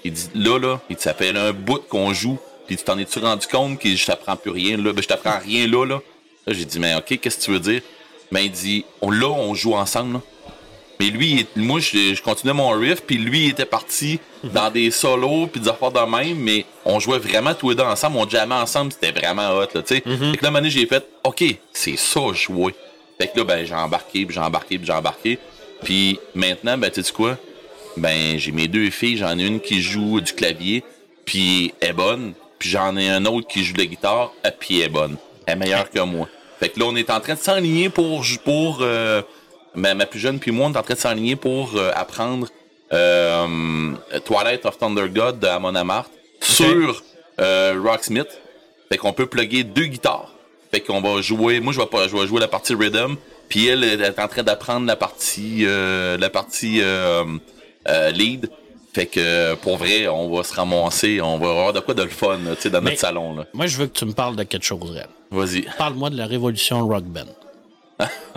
il dit là là il fait un bout qu'on joue puis tu t'en es-tu rendu compte que je t'apprends plus rien là? Ben je t'apprends rien là là là j'ai dit mais ok qu'est-ce que tu veux dire? Ben il dit là on joue ensemble là. Mais lui moi je, je continuais mon riff puis lui il était parti dans des solos puis des affaires de même mais on jouait vraiment tous les deux ensemble on jammait ensemble c'était vraiment hot là tu sais. Fait que là à un moment donné, j'ai fait ok c'est ça jouer fait que là ben j'ai embarqué puis j'ai embarqué puis j'ai embarqué. Puis maintenant ben tu sais quoi? Ben j'ai mes deux filles, j'en ai une qui joue du clavier, puis elle est bonne, puis j'en ai un autre qui joue de la guitare, puis elle est bonne. Elle est meilleure que moi. Fait que là, on est en train de s'enligner pour, pour euh, ma, ma plus jeune puis moi, on est en train de s'enligner pour euh, apprendre euh, Twilight of Thunder God de Amon Amarth sur euh, Rocksmith. Fait qu'on peut plugger deux guitares. Fait qu'on va jouer. Moi, je vais pas, je vais jouer la partie rhythm. Puis elle, elle est en train d'apprendre la partie, euh, la partie euh, lead. Fait que pour vrai, on va se ramasser, on va avoir de quoi de le fun, tu sais, dans Mais- notre salon là. Moi, je veux que tu me parles de quelque chose, Red. Vas-y. Parle-moi de la révolution Rock Band.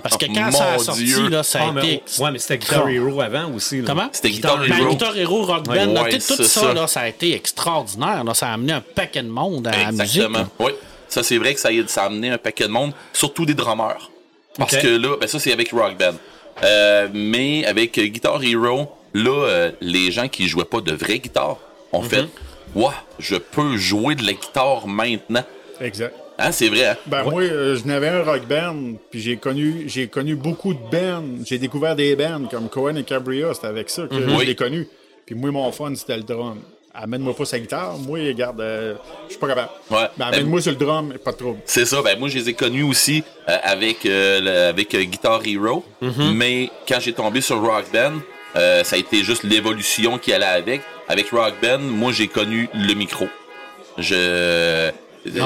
Parce que quand Mon ça a sorti, là, ça ah, a mais, été. ouais, mais c'était Guitar Hero avant aussi. là. Comment? C'était Guitar Ben, Hero. Guitar Hero, Rock Band, Ouais, là, ouais, tout ça, ça. là, ça a été extraordinaire. là. ça a amené un paquet de monde à la musique. Exactement. Oui. Ça, c'est vrai que ça, a- ça a amené un paquet de monde, surtout des drummers. Parce que là, ben ça, c'est avec Rock Band. Euh, mais avec Guitar Hero, là, euh, les gens qui jouaient pas de vraie guitare ont Mhm. fait Ouah, je peux jouer de la guitare maintenant. Exact. Hein, c'est vrai, hein? Ben moi, euh, je n'avais un rock band, puis j'ai connu, j'ai connu beaucoup de bands. J'ai découvert des bands comme Cohen et Cabria, c'était avec ça que je Oui. l'ai connu. Puis moi, mon fun, c'était le drum. Amène-moi pas sa guitare, moi, regarde, euh, je suis pas capable. Ouais. Ben, amène-moi sur le drum, pas de trouble. C'est ça, ben moi je les ai connus aussi euh, avec euh, le- avec euh, Guitar Hero, mais quand j'ai tombé sur Rock Band, euh, ça a été juste l'évolution qui allait avec. Avec Rock Band, moi j'ai connu le micro. Je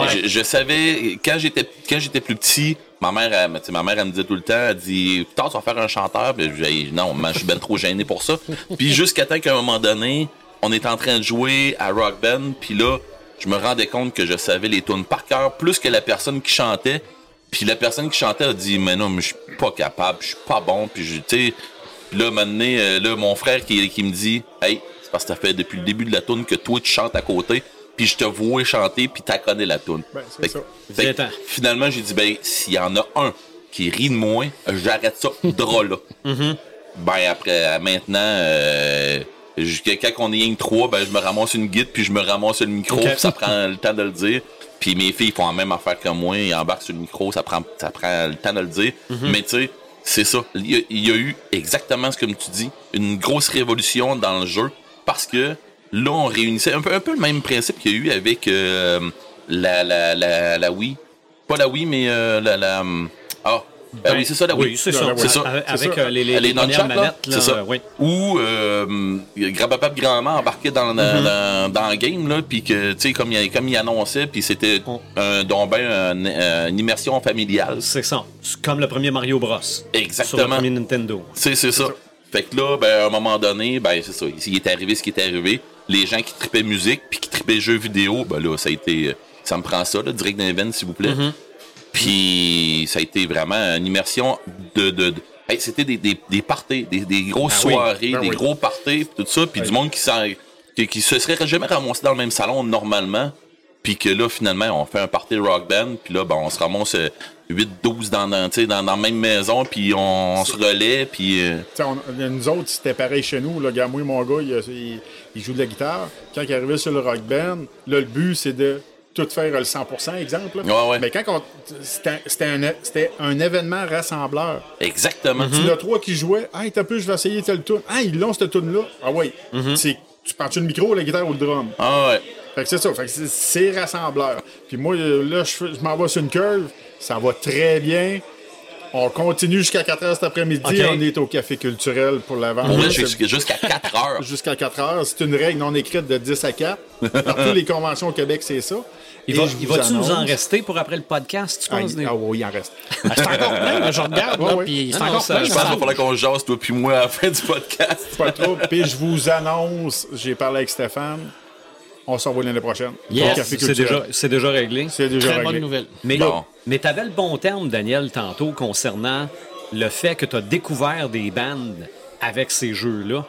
je, je savais quand j'étais quand j'étais plus petit, ma mère elle, tu sais, ma mère elle me disait tout le temps, elle dit "Putain, tu vas faire un chanteur?" Puis je dis, non, je suis ben trop gêné pour ça. Puis jusqu'à temps qu'à un moment donné, on est en train de jouer à Rock Band, puis là je me rendais compte que je savais les tunes par cœur plus que la personne qui chantait. Puis la personne qui chantait a dit mais non mais je suis pas capable, je suis pas bon. Puis je- tu là maintenant euh, là mon frère qui, qui me dit hey c'est parce que ça fait depuis le début de la tune que toi tu chantes à côté. Puis je te vois chanter puis t'as connais la tune. Ben, c'est Fait ça. fait finalement j'ai dit ben s'il y en a un qui rit de moi, j'arrête ça drôle là. Ben après, maintenant, euh, jusqu'à- quand on est une trois, ben je me ramasse une guide puis je me ramasse le micro, Ok. puis ça prend le temps de le dire. Puis mes filles font la même affaire que moi, ils embarquent sur le micro, ça prend, ça prend le temps de le dire. Mais tu sais, c'est ça. Il y, a, il y a eu exactement ce que tu dis, une grosse révolution dans le jeu parce que là on réunissait un peu, un peu le même principe qu'il y a eu avec euh, la, la, la, la Wii. Pas la Wii, mais euh, la, la. Ah, ben oui, c'est ça la Wii. Oui, c'est ça. C'est ça. Avec, ça. euh, les, les, Les manettes, c'est ça. euh, oui. Ou euh, grand-papa et grand-maman embarquaient dans, dans, dans, dans le game, là, puis que, tu sais, comme il, comme il annonçait, puis c'était On- un, donc ben, un- un- une immersion familiale. C'est ça. C'est comme le premier Mario Bros. Sur le Exactement. premier Nintendo. C'est c'est ça. Fait que là, ben, à un moment donné, ben, c'est ça. Il est arrivé ce qui est arrivé. Les gens qui tripaient musique puis qui tripaient jeux vidéo, ben là, ça a été. euh, Ça me prend ça, là, direct d'un event, s'il vous plaît. Puis ça a été vraiment une immersion de. de, de- Hey, C'était des, des, des parties, des, des grosses Ah soirées, Ben des oui. gros parties, tout ça, puis du monde qui, s'en- qui, qui se serait jamais ramassé dans le même salon normalement. Puis que là, finalement, on fait un party rock band, puis là, ben, on se ramasse euh, 8-12 dans, dans, tu dans, dans la même maison, puis on, se relaie, puis... euh, Tu on- nous autres, c'était pareil chez nous. Le gars, moi, mon gars, il, il- il joue de la guitare. Quand il arrivait sur le rock band, là, le but, c'est de tout faire le 100%, exemple. là. Ouais, ouais. Mais quand on. C'était un, un événement rassembleur. Exactement. Il y en a trois qui jouaient. Ah, t'as peu, je vais essayer telle tune. Ah, ils l'ont, cette tune-là. Ah, oui. C'est- Tu prends-tu le micro, la guitare ou le drum? Ah ouais. Fait que c'est ça. Fait que c'est- c'est rassembleur. Puis moi, là, je, je m'en vais sur une curve. Ça va très bien. On continue jusqu'à 4 heures cet après-midi. On est au Café culturel pour la vente. Pour vrai, C'est- jusqu'à jusqu'à 4 heures. Jusqu'à 4 heures. C'est une règle non écrite de 10 à 4. Partout les conventions au Québec, c'est ça. Il va, va-tu nous en rester pour après le podcast, tu Ah, penses? il- ah oui, il en reste. Ah, c'est encore plein, je regarde, là, puis c'est Ah non, encore ça- plein. je pense qu'il va. faudrait qu'on jase, toi puis moi, à la fin du podcast. Pas trop. Puis je vous annonce, j'ai parlé avec Stéphane. On s'en va l'année prochaine. Yes. C'est déjà, c'est déjà réglé. C'est déjà Très bonne nouvelle. Mais, Bon. mais tu avais le bon terme, Daniel, tantôt, concernant le fait que tu as découvert des bandes avec ces jeux-là.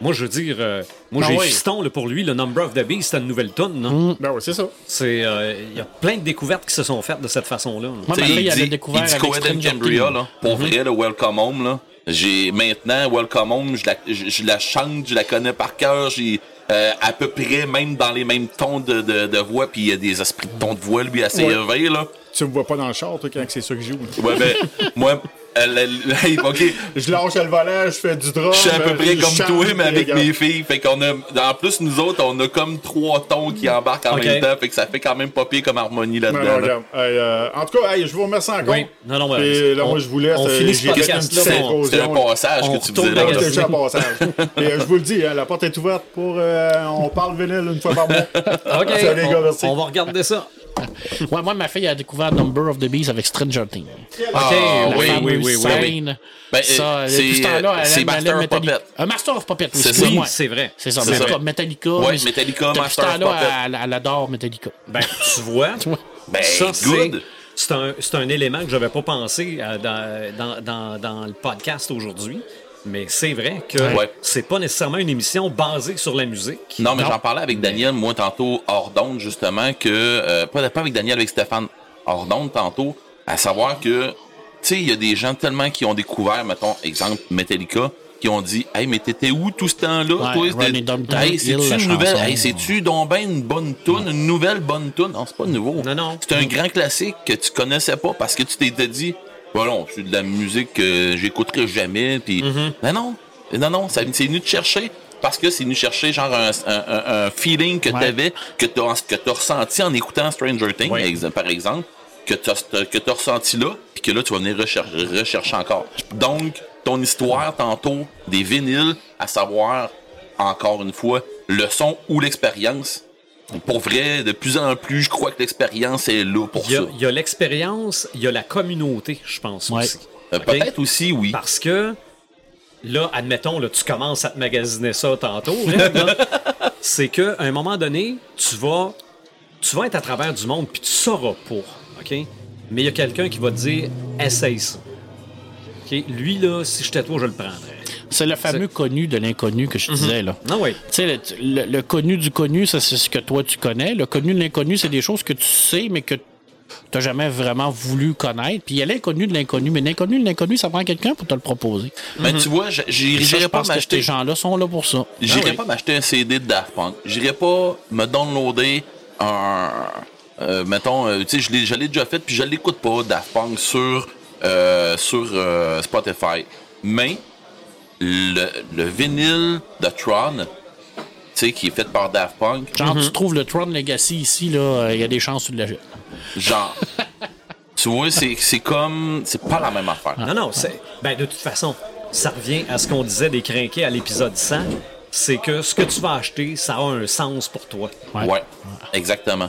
Moi, je veux dire, euh, moi, Ah j'ai oui. Fiston là, pour lui, le Number of the Beast, c'est une nouvelle tune. non? Ben oui, c'est ça. C'est, euh, Il y a plein de découvertes qui se sont faites de cette façon-là. là. Moi, ma fille, il elle a dit, découvert il dit avec Coed and Cambria, là. Pour vrai, le Welcome Home, là. J'ai, maintenant, Welcome Home, je la, je, je la chante, je la connais par cœur, j'ai, euh, à peu près, même dans les mêmes tons de, de, de voix, puis il y a des esprits de ton de voix, lui, assez Ouais. élevés, là. Tu me vois pas dans le char, toi, quand c'est ça que je joue. Ouais, ben, moi, elle, elle- hey, ok, Je lâche le volant, je fais du drum. je suis à peu euh, près comme toi, mais avec mes filles. Fait qu'on a, en plus, nous autres, on a comme trois tons qui embarquent en même temps. Fait que ça fait quand même pas pire comme harmonie là-dedans. là. Hey, euh, en tout cas, hey, je vous remercie encore. Oui. Non, non, ouais. Et là, On- moi, je vous laisse. on euh, finit ce un passage on que tu disais. dans là. juste un passage. Et euh, je vous le dis, hein, la porte est ouverte pour. euh, on parle vinyle une fois par mois. OK, Salut, gars, on va regarder ça. Ouais, moi, ma fille a découvert Number of the Beast avec Stranger Things. Ah, oui, fameuse oui, oui, oui, oui. scène. Ben, ça, euh, ce c'est, temps-là, euh, elle c'est elle Master of Metallica. Puppet. Un Master of Puppet, oui, C'est ça. Oui, c'est vrai. C'est ça, C'est mais ça. Metallica. Ouais, mais Metallica, Master of Puppet. elle, elle adore Metallica. Ben, tu vois, Ben, ça, c'est, good. c'est un, c'est un élément que j'avais pas pensé euh, dans, dans, dans, dans le podcast aujourd'hui. Mais c'est vrai que Ouais. c'est pas nécessairement une émission basée sur la musique. Non, mais j'en parlais avec Daniel, moi, tantôt, hors d'onde, justement, que. euh, pas, pas avec Daniel, avec Stéphane, hors d'onde, tantôt, à savoir que. Tu sais, il y a des gens tellement qui ont découvert, mettons, exemple, Metallica, qui ont dit Hey, mais t'étais où tout ce temps-là, Ouais, Hey, c'est-tu une nouvelle? Hey, c'est-tu donc ben une bonne tune, une nouvelle bonne tune? Non, c'est pas nouveau. Non, non. C'est un grand classique que tu connaissais pas parce que tu t'étais dit Bah non, c'est de la musique que j'écouterai jamais. Puis, Mm-hmm. non, non. Non, non, c'est venu te chercher parce que c'est venu chercher genre un, un- un- un feeling que Ouais. tu avais, que tu as, que ressenti en écoutant Stranger Things, Ouais. par exemple, que tu as, ressenti là, puis que là, tu vas venir rechercher, rechercher encore. Donc, ton histoire tantôt des vinyles, à savoir, encore une fois, le son ou l'expérience. Pour vrai, de plus en plus, je crois que l'expérience est là pour Il y a, ça. il y a l'expérience, il y a la communauté, je pense Ouais. aussi. Euh? Peut-être aussi, oui. Parce que, là, admettons, là, tu commences à te magasiner ça tantôt. C'est qu'à un moment donné, tu vas, tu vas être à travers du monde, puis tu sauras OK? Mais il y a quelqu'un qui va te dire, essaye ça. OK? Lui, là, si j'étais toi, je le prendrais. C'est le fameux connu de l'inconnu que je disais, là. Non, oui. Tu sais, le, le- le connu du connu, ça, c'est ce que toi, tu connais. Le connu de l'inconnu, c'est des choses que tu sais, mais que tu n'as jamais vraiment voulu connaître. Puis il y a l'inconnu de l'inconnu, mais l'inconnu de l'inconnu, ça prend quelqu'un pour te le proposer. Mais tu vois, je- Puis ça, j'irai je pas m'acheter. ces gens-là sont là pour ça. J'irai Ah oui. pas m'acheter un CD de Daft Punk. J'irai pas me downloader un. euh, mettons, euh, tu sais, je l'ai- je l'ai déjà fait, puis je l'écoute pas, Daft Punk, sur, euh, sur Spotify. Mais le, le vinyle de Tron, tu sais, qui est fait par Daft Punk, Genre, tu trouves le Tron Legacy ici, là, euh, il y a des chances que tu l'achètes. genre. tu vois, c'est c'est comme. C'est pas la même affaire. Non, non, c'est. Ben, de toute façon, ça revient à ce qu'on disait des crinqués à l'épisode 100. C'est que ce que tu vas acheter, ça a un sens pour toi. Ouais. Ouais, exactement.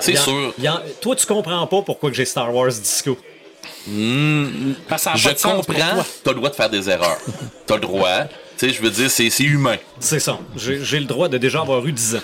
C'est sûr. il y a- toi, tu comprends pas pourquoi que j'ai Star Wars Disco. A Je comprends, t'as le droit de faire des erreurs. T'as le droit. Tu sais, je veux dire, c'est c'est humain. C'est ça. J'ai j'ai le droit de déjà avoir eu 10 ans.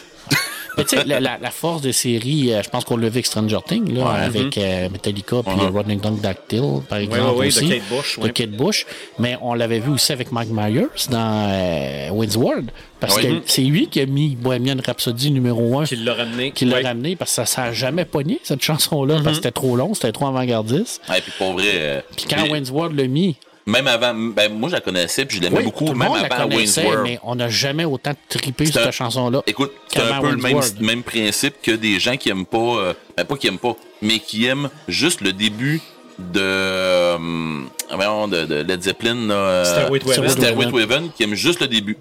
Mais tu sais, la, la- la force des séries, euh, je pense qu'on l'a vu avec Stranger Things, là, avec euh, Metallica puis Mhm. Running Down Dactyl, par exemple. ouais, ouais, de aussi, Kate Bush, De ouais. Kate Bush. Mais on l'avait vu aussi avec Mike Myers dans euh, World. Parce Oui. que c'est lui qui a mis Bohemian Rhapsody numéro 1 Qui l'a ramené. qui l'a Ouais. ramené parce que ça n'a jamais pogné, cette chanson-là, Mm-hmm. parce que c'était trop long, c'était trop avant-gardiste. Et puis pour vrai. euh, Puis quand mais- Wayne's World l'a mis, Même avant, ben moi je la connaissais puis je l'aimais oui, beaucoup, tout le même monde la avant Wayne's World. mais on n'a jamais autant trippé sur cette chanson-là. Écoute, c'est un peu le même, principe que des gens qui aiment pas, euh, ben pas qui aiment pas, mais qui aiment juste le début de, euh, de, de Led Zeppelin, là, euh, Stairway to Heaven. Qui aime juste le début.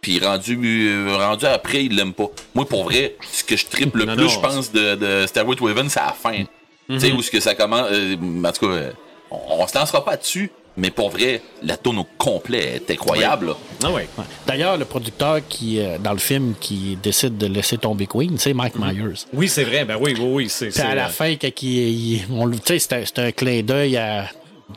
Puis rendu, euh, rendu après, il l'aime pas. Moi, pour vrai, ce que je triple le Non, plus, je pense, de, de Stairway to Heaven, c'est à la fin. Tu sais, où ce que ça commence. euh, en tout cas, on, on se lancera pas dessus, mais pour vrai, la tonne au complet est incroyable. Ah ouais. Ouais. D'ailleurs, le producteur qui, euh, dans le film, qui décide de laisser tomber Queen, c'est Mike Myers. Oui, c'est vrai. Ben oui, oui, oui. C'est, à c'est, la euh, fin, quand il, il- on le- tu sais, c'était c'était un clin d'œil à-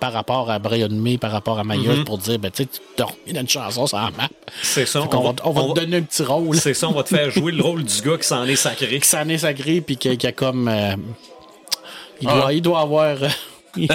par rapport à Brian May, par rapport à Myers, pour dire, ben, tu sais, tu t'as remis dans une chanson sur la map. c'est ça. Qu'on va, on va on te donner un petit rôle. C'est ça, on va te faire jouer le rôle du gars qui s'en est sacré. Qui s'en est sacré, puis qui, qui a comme. euh, il, Ah. doit, il doit avoir. euh, il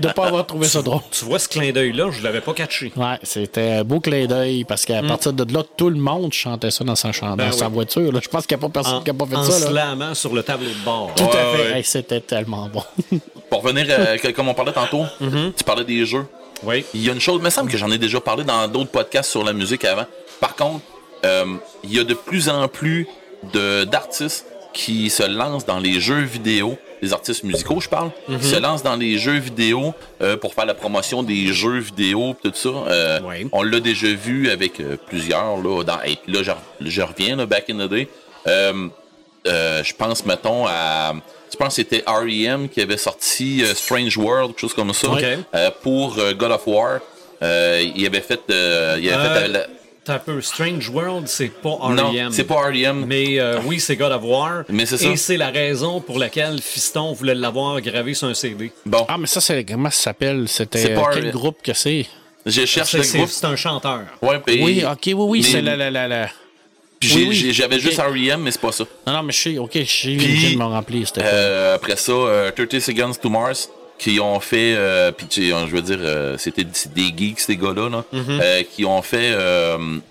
doit pas avoir trouvé ça drôle. Tu vois ce clin d'œil-là, je l'avais pas catché. Ouais, c'était un beau clin d'œil parce qu'à partir de là, tout le monde chantait ça dans sa, Mm. Ben dans sa oui. voiture. là. Je pense qu'il n'y a pas personne En, qui n'a pas fait en ça. Là. slamant sur le tableau de bord. Tout à fait. ouais. Hey, c'était tellement bon. Pour revenir, euh, comme on parlait tantôt, Mm-hmm. tu parlais des jeux. Oui. Il y a une chose, il me semble que j'en ai déjà parlé dans d'autres podcasts sur la musique avant. Par contre, euh, il y a de plus en plus de- d'artistes qui se lancent dans les jeux vidéo, les artistes musicaux, je parle, qui se lancent dans les jeux vidéo euh, pour faire la promotion des jeux vidéo, tout ça. Euh. On l'a déjà vu avec euh, plusieurs. Là, dans, et là, je, reviens, là, back in the day. Euh, euh, je pense, mettons, à. Je pense que c'était R.E.M. qui avait sorti Strange World, quelque chose comme ça, euh, pour God of War. Euh, il avait fait. euh, il avait fait la- un peu Strange World, c'est pas Non, R.E.M. c'est pas R.E.M. Mais euh, oui, c'est God of War. Mais c'est ça. Et c'est la raison pour laquelle Fiston voulait l'avoir gravé sur un CD. Bon, Ah, mais ça, c'est comment ça s'appelle? C'était C'est pas euh, quel un- groupe que c'est? je cherche C'est, le c'est- groupe. c'est un chanteur. Ouais, puis- Oui, ok, oui, oui, mais- c'est la, la, la, oui, J'avais juste R.E.M., mais c'est pas ça. Non, non, mais je sais, ok, je sais, de m'en remplir. C'était Euh, après ça, euh, 30 Seconds to Mars, qui ont fait, euh, puis tu sais, je veux dire, euh, c'était des geeks, ces gars-là, là, Mm-hmm. euh, qui ont fait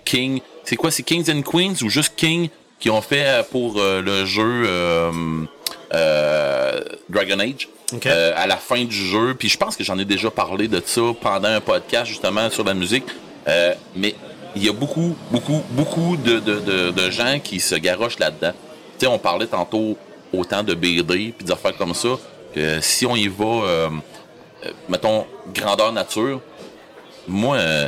King. C'est quoi, c'est Kings and Queens ou juste King qui ont fait pour le jeu Dragon Age? À la fin du jeu, puis je pense que j'en ai déjà parlé de ça pendant un podcast justement sur la musique, mais il y a beaucoup, beaucoup, beaucoup de, de, de, de gens qui se garochent là-dedans. Tu sais, on parlait tantôt autant de BD puis des affaires comme ça, que si on y va, euh, mettons, grandeur nature, moi, euh,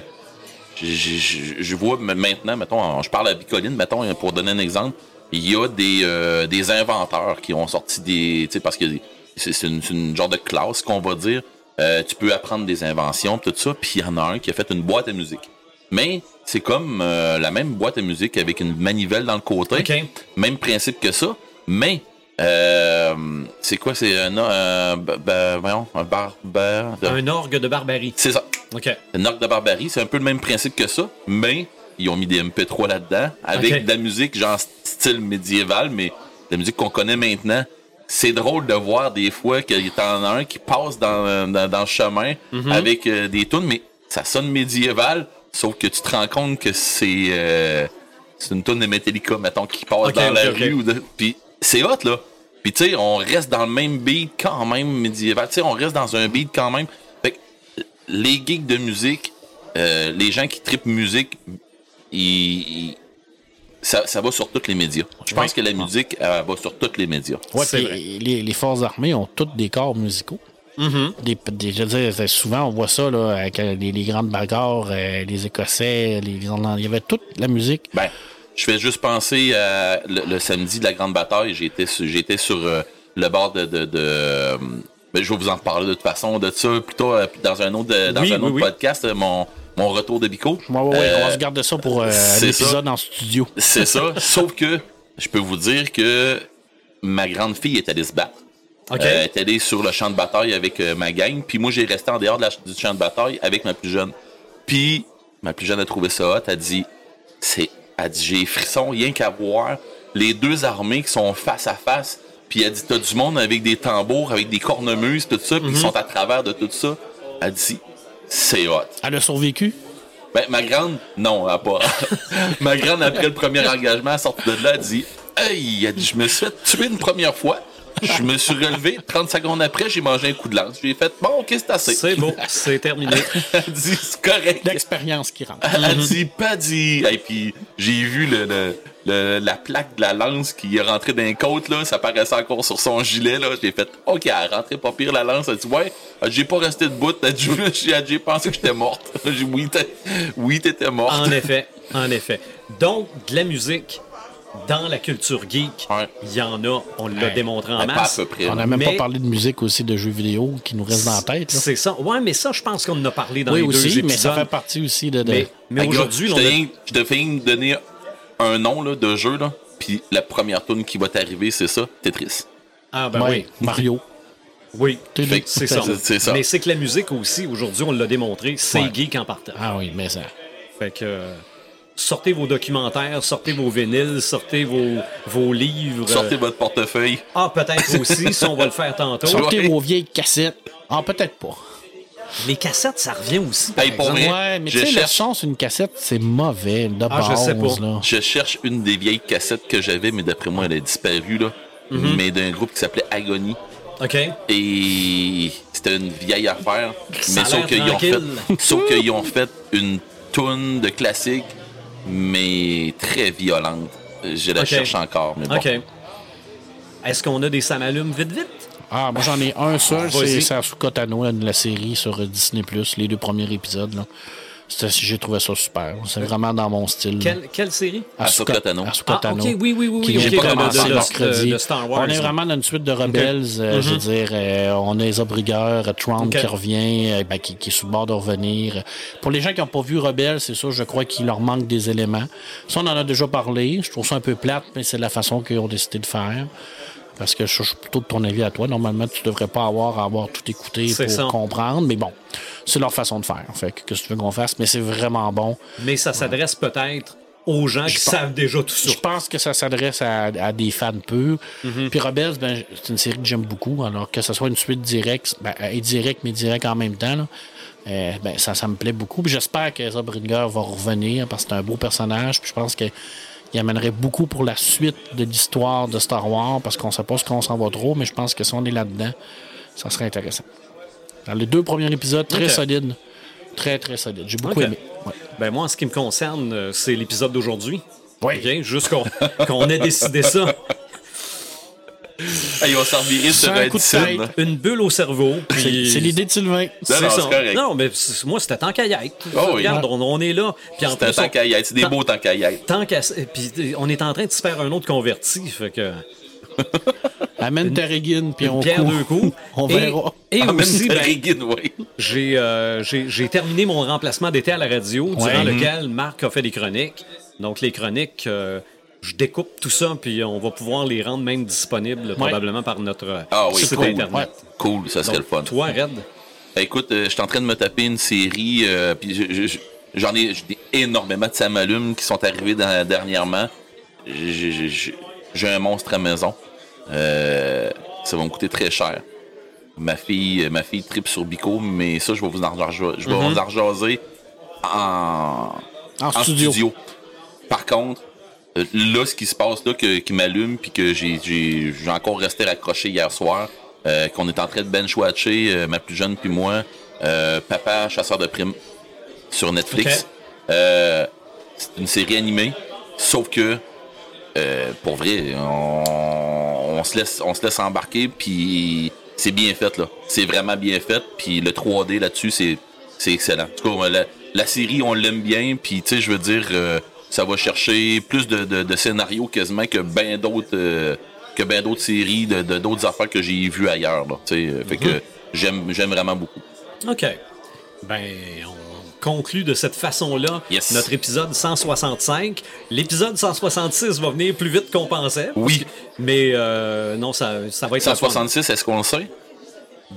je- vois maintenant, mettons, je parle à Bicoline, mettons, pour donner un exemple, il y a des, euh, des inventeurs qui ont sorti des, tu sais, parce que c'est une, une genre de classe qu'on va dire, Euh, tu peux apprendre des inventions, tout ça, puis il y en a un qui a fait une boîte à musique. Mais c'est comme euh, la même boîte à musique avec une manivelle dans le côté, même principe que ça, mais euh, c'est quoi, c'est un, un, ba- voyons, un bar, bar- Un orgue de barbarie. c'est ça. OK. Le Orc de Barbarie, c'est un peu le même principe que ça, mais ils ont mis des MP3 là-dedans, avec de la musique genre style médiéval, mais la musique qu'on connaît maintenant. C'est drôle de voir des fois qu'il y en a un qui passe dans, dans, dans le chemin Mhm. avec euh, des tunes, mais ça sonne médiéval, sauf que tu te rends compte que c'est euh, une tune de Metallica, mettons, qui passe dans la rue. de- Puis c'est hot, là. Puis tu sais, on reste dans le même beat quand même médiéval. Tu sais, on reste dans un beat quand même. Fait que les geeks de musique, euh, les gens qui tripent musique, ils, ils- ça, ça va sur tous les médias. Je pense que la musique elle va sur tous les médias. Ouais, vrai. les, les forces armées ont tous des corps musicaux. des, des- je veux dire, souvent, on voit ça là, avec euh, les, les grandes bagarres, euh, les Écossais, les Irlandais. Il y avait toute la musique. Ben, je fais juste penser à le, le samedi de la grande bataille. J'étais sur, j'étais sur euh, le bord de. de, de euh, ben, je vais vous en reparler de toute façon de ça plutôt euh, dans un autre, dans Oui, un oui, autre oui. podcast, euh, mon, mon retour de Bico. Ouais, ouais, ouais, Euh, on va se garder ça pour euh, un c'est épisode en studio. C'est ça. Sauf que je peux vous dire que ma grande fille est allée se battre. Euh, elle est allée sur le champ de bataille avec euh, ma gang. Puis moi, j'ai resté en dehors de la- du champ de bataille avec ma plus jeune. Puis ma plus jeune a trouvé ça hot. Elle dit, c'est, elle dit, j'ai frisson rien qu'à voir les deux armées qui sont face à face. Puis elle dit, t'as du monde avec des tambours, avec des cornemuses, tout ça, puis Mhm. ils sont à travers de tout ça. Elle dit, c'est hot. Elle a survécu? Ben, ma grande, non, elle a pas. ma grande, après le premier engagement, elle sort de là, elle dit Hey, elle dit, je me suis fait tuer une première fois. Je me suis relevé. 30 secondes après, j'ai mangé un coup de lance. J'ai fait Bon, ok, c'est assez. C'est beau, c'est terminé. Elle dit C'est correct. L'expérience qui rentre. Elle dit Pas dit. Et puis, j'ai vu le, le- le- la plaque de la lance qui est rentrée dans les côtes, là. Ça paraissait encore sur son gilet, là. J'ai fait Ok, elle rentrée pas pire, la lance. Elle dit Ouais, j'ai pas resté debout. Elle dit J'ai pensé que j'étais morte. J'ai dit Oui, t'es- oui, t'étais morte. En effet, en effet. Donc, de la musique dans la culture geek, Ouais. il y en a, on l'a Ouais. démontré en pas à masse. peu près. On n'a même Mais- pas parlé de musique aussi, de jeux vidéo qui nous reste dans la tête. C'est ça. Ouais, mais ça, je pense qu'on en a parlé dans Oui, les deux aussi, épisodes. mais ça fait partie aussi de. de- Mais, mais Hey, gars, aujourd'hui, je on te a- je te viens de donner un nom là, de jeu, là, puis la première tune qui va t'arriver, c'est ça, Tetris. Ah, ben Ouais, oui. Mario. Oui, c'est ça. Ça. Mais c'est que la musique aussi, aujourd'hui, on l'a démontré, c'est Ouais. geek en partant. Ah oui, mais ça. Fait que euh, sortez vos documentaires, sortez vos vinyles, sortez vos, vos livres. Sortez votre portefeuille. Ah, peut-être aussi, si on va le faire tantôt. Sortez vos vieilles cassettes. Ah, peut-être pas. Les cassettes, ça revient aussi. par Hey, pour exemple. vrai, Ouais, mais je tu sais, le cherche- son sur une cassette, c'est mauvais, de Ah, je sais pas. là. Je cherche une des vieilles cassettes que j'avais, mais d'après moi, elle a disparu, là. Mhm. Mais d'un groupe qui s'appelait Agony. OK. Et c'était une vieille affaire. Ça mais sauf qu'ils ont fait, sauf qu'ils ont fait une tune de classique, mais très violente. Je la cherche encore, mais bon. OK. Est-ce qu'on a des samalumes vite, vite? Ah, moi, j'en ai un seul, c'est Sasuke Tano, la série sur Disney+, les deux premiers épisodes, là. J'ai trouvé ça super. C'est vraiment dans mon style. Quelle, quelle série? Asuka Ahsoka Tano. Asuka Ah, ok, oui, oui, oui, Qui oui, pas commencé mercredi. Star Wars, On est vraiment dans une suite de Rebels. euh, Je veux dire, euh, on a Eza Brigger, euh, Trump qui revient, euh, ben, qui, qui est sur le bord de revenir. Pour les gens qui n'ont pas vu Rebels, c'est ça, je crois qu'il leur manque des éléments. Ça, on en a déjà parlé. Je trouve ça un peu plate, mais c'est la façon qu'ils ont décidé de faire. Parce que je suis plutôt de ton avis à toi. Normalement, tu devrais pas avoir à avoir tout écouté pour ça. comprendre. Mais bon, c'est leur façon de faire. Fait que qu'est-ce que tu veux qu'on fasse? Mais c'est vraiment bon. Mais ça s'adresse peut-être aux gens qui pense- savent déjà tout ça. Je pense que ça s'adresse à, à des fans purs. Mhm. Puis Rebels, ben, c'est une série que j'aime beaucoup. Alors que ce soit une suite directe, ben, indirect, mais direct en même temps, là, euh, ben, ça, ça me plaît beaucoup. Puis j'espère que Ezra Bridger va revenir parce que c'est un beau personnage. Puis je pense qu'il amènerait beaucoup pour la suite de l'histoire de Star Wars parce qu'on sait pas ce qu'on s'en va trop, mais je pense que si on est là-dedans, ça serait intéressant. Dans les deux premiers épisodes, très solides. Très, très solides. J'ai beaucoup aimé. Ouais. Ben moi, en ce qui me concerne, euh, c'est l'épisode d'aujourd'hui. Oui. OK? Juste qu'on qu'on ait décidé ça. Hey, il va s'en virer sur Sans un coup de tête. Une bulle au cerveau. C'est puis- c'est l'idée de Sylvain. C'est non, ça. mais moi, c'était tant qu'à y être. Oh oui. Regarde, on, on est là. Puis en plus, tant qu'à y être. C'est des beaux tant qu'à y être. tant qu'à- Puis on est en train de se faire un autre converti. Fait que. Amène ta régine, puis on Pierre deux coups. On Et- verra. Et, Ah, même aussi, ben, oui. j'ai euh, j'ai- terminé mon remplacement d'été à la radio, durant lequel Marc a fait des chroniques. Donc, les chroniques, euh, je découpe tout ça, puis on va pouvoir les rendre même disponibles, probablement par notre euh, Ah oui, site cool. Internet. Ouais. Cool, ça serait Donc, le fun. Toi, Red, Écoute, euh, je suis en train de me taper une série, euh, puis je- je- je- j'en ai, énormément de samalumes qui sont arrivés dans- dernièrement. J'ai un monstre à maison. Euh, ça va me coûter très cher. Ma fille, ma fille tripe sur Bico, mais ça, je vais vous en, je vais vous en en, En en studio. studio. Par contre, euh, là, ce qui se passe là, que- qui m'allume, puis que j'ai, encore resté raccroché hier soir, euh, qu'on est en train de bench-watcher, euh, ma plus jeune puis moi, euh, Papa chasseur de primes sur Netflix. Euh, c'est une série animée, sauf que euh, pour vrai, on, on se laisse, on se laisse embarquer, puis c'est bien fait là. C'est vraiment bien fait, puis le 3D là-dessus, c'est, c'est excellent. En tout cas, la, la série, on l'aime bien, puis tu sais, je veux dire, euh, ça va chercher plus de, de, de scénarios quasiment que bien d'autres, euh, que ben d'autres séries, de, d'autres affaires que j'ai vues ailleurs. Là, sais. fait que j'aime, j'aime vraiment beaucoup. OK. Ben, on conclut de cette façon-là Yes. notre épisode 165. L'épisode 166 va venir plus vite qu'on pensait. Oui. que- mais euh, non, ça, ça va être... le fun. 166, est-ce qu'on le sait?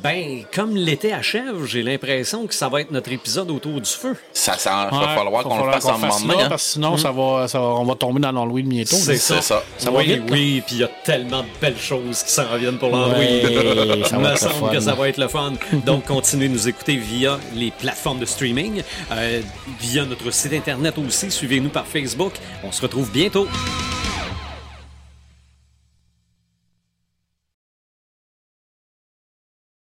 Ben, comme l'été achève, j'ai l'impression que ça va être notre épisode autour du feu. Ça, ça va Ouais, falloir va qu'on le fasse en moment là, hein? parce que sinon, ça va, ça va- on va tomber dans l'Halloween bientôt. C'est ça. Ça. Ça va oui, vite, là. oui, puis il y a tellement de belles choses qui s'en reviennent pour l'Halloween. Ouais, ça Il va me semble fun. que ça va être le fun. Donc, continuez de nous écouter via les plateformes de streaming, euh, via notre site internet aussi. Suivez-nous par Facebook. On se retrouve bientôt.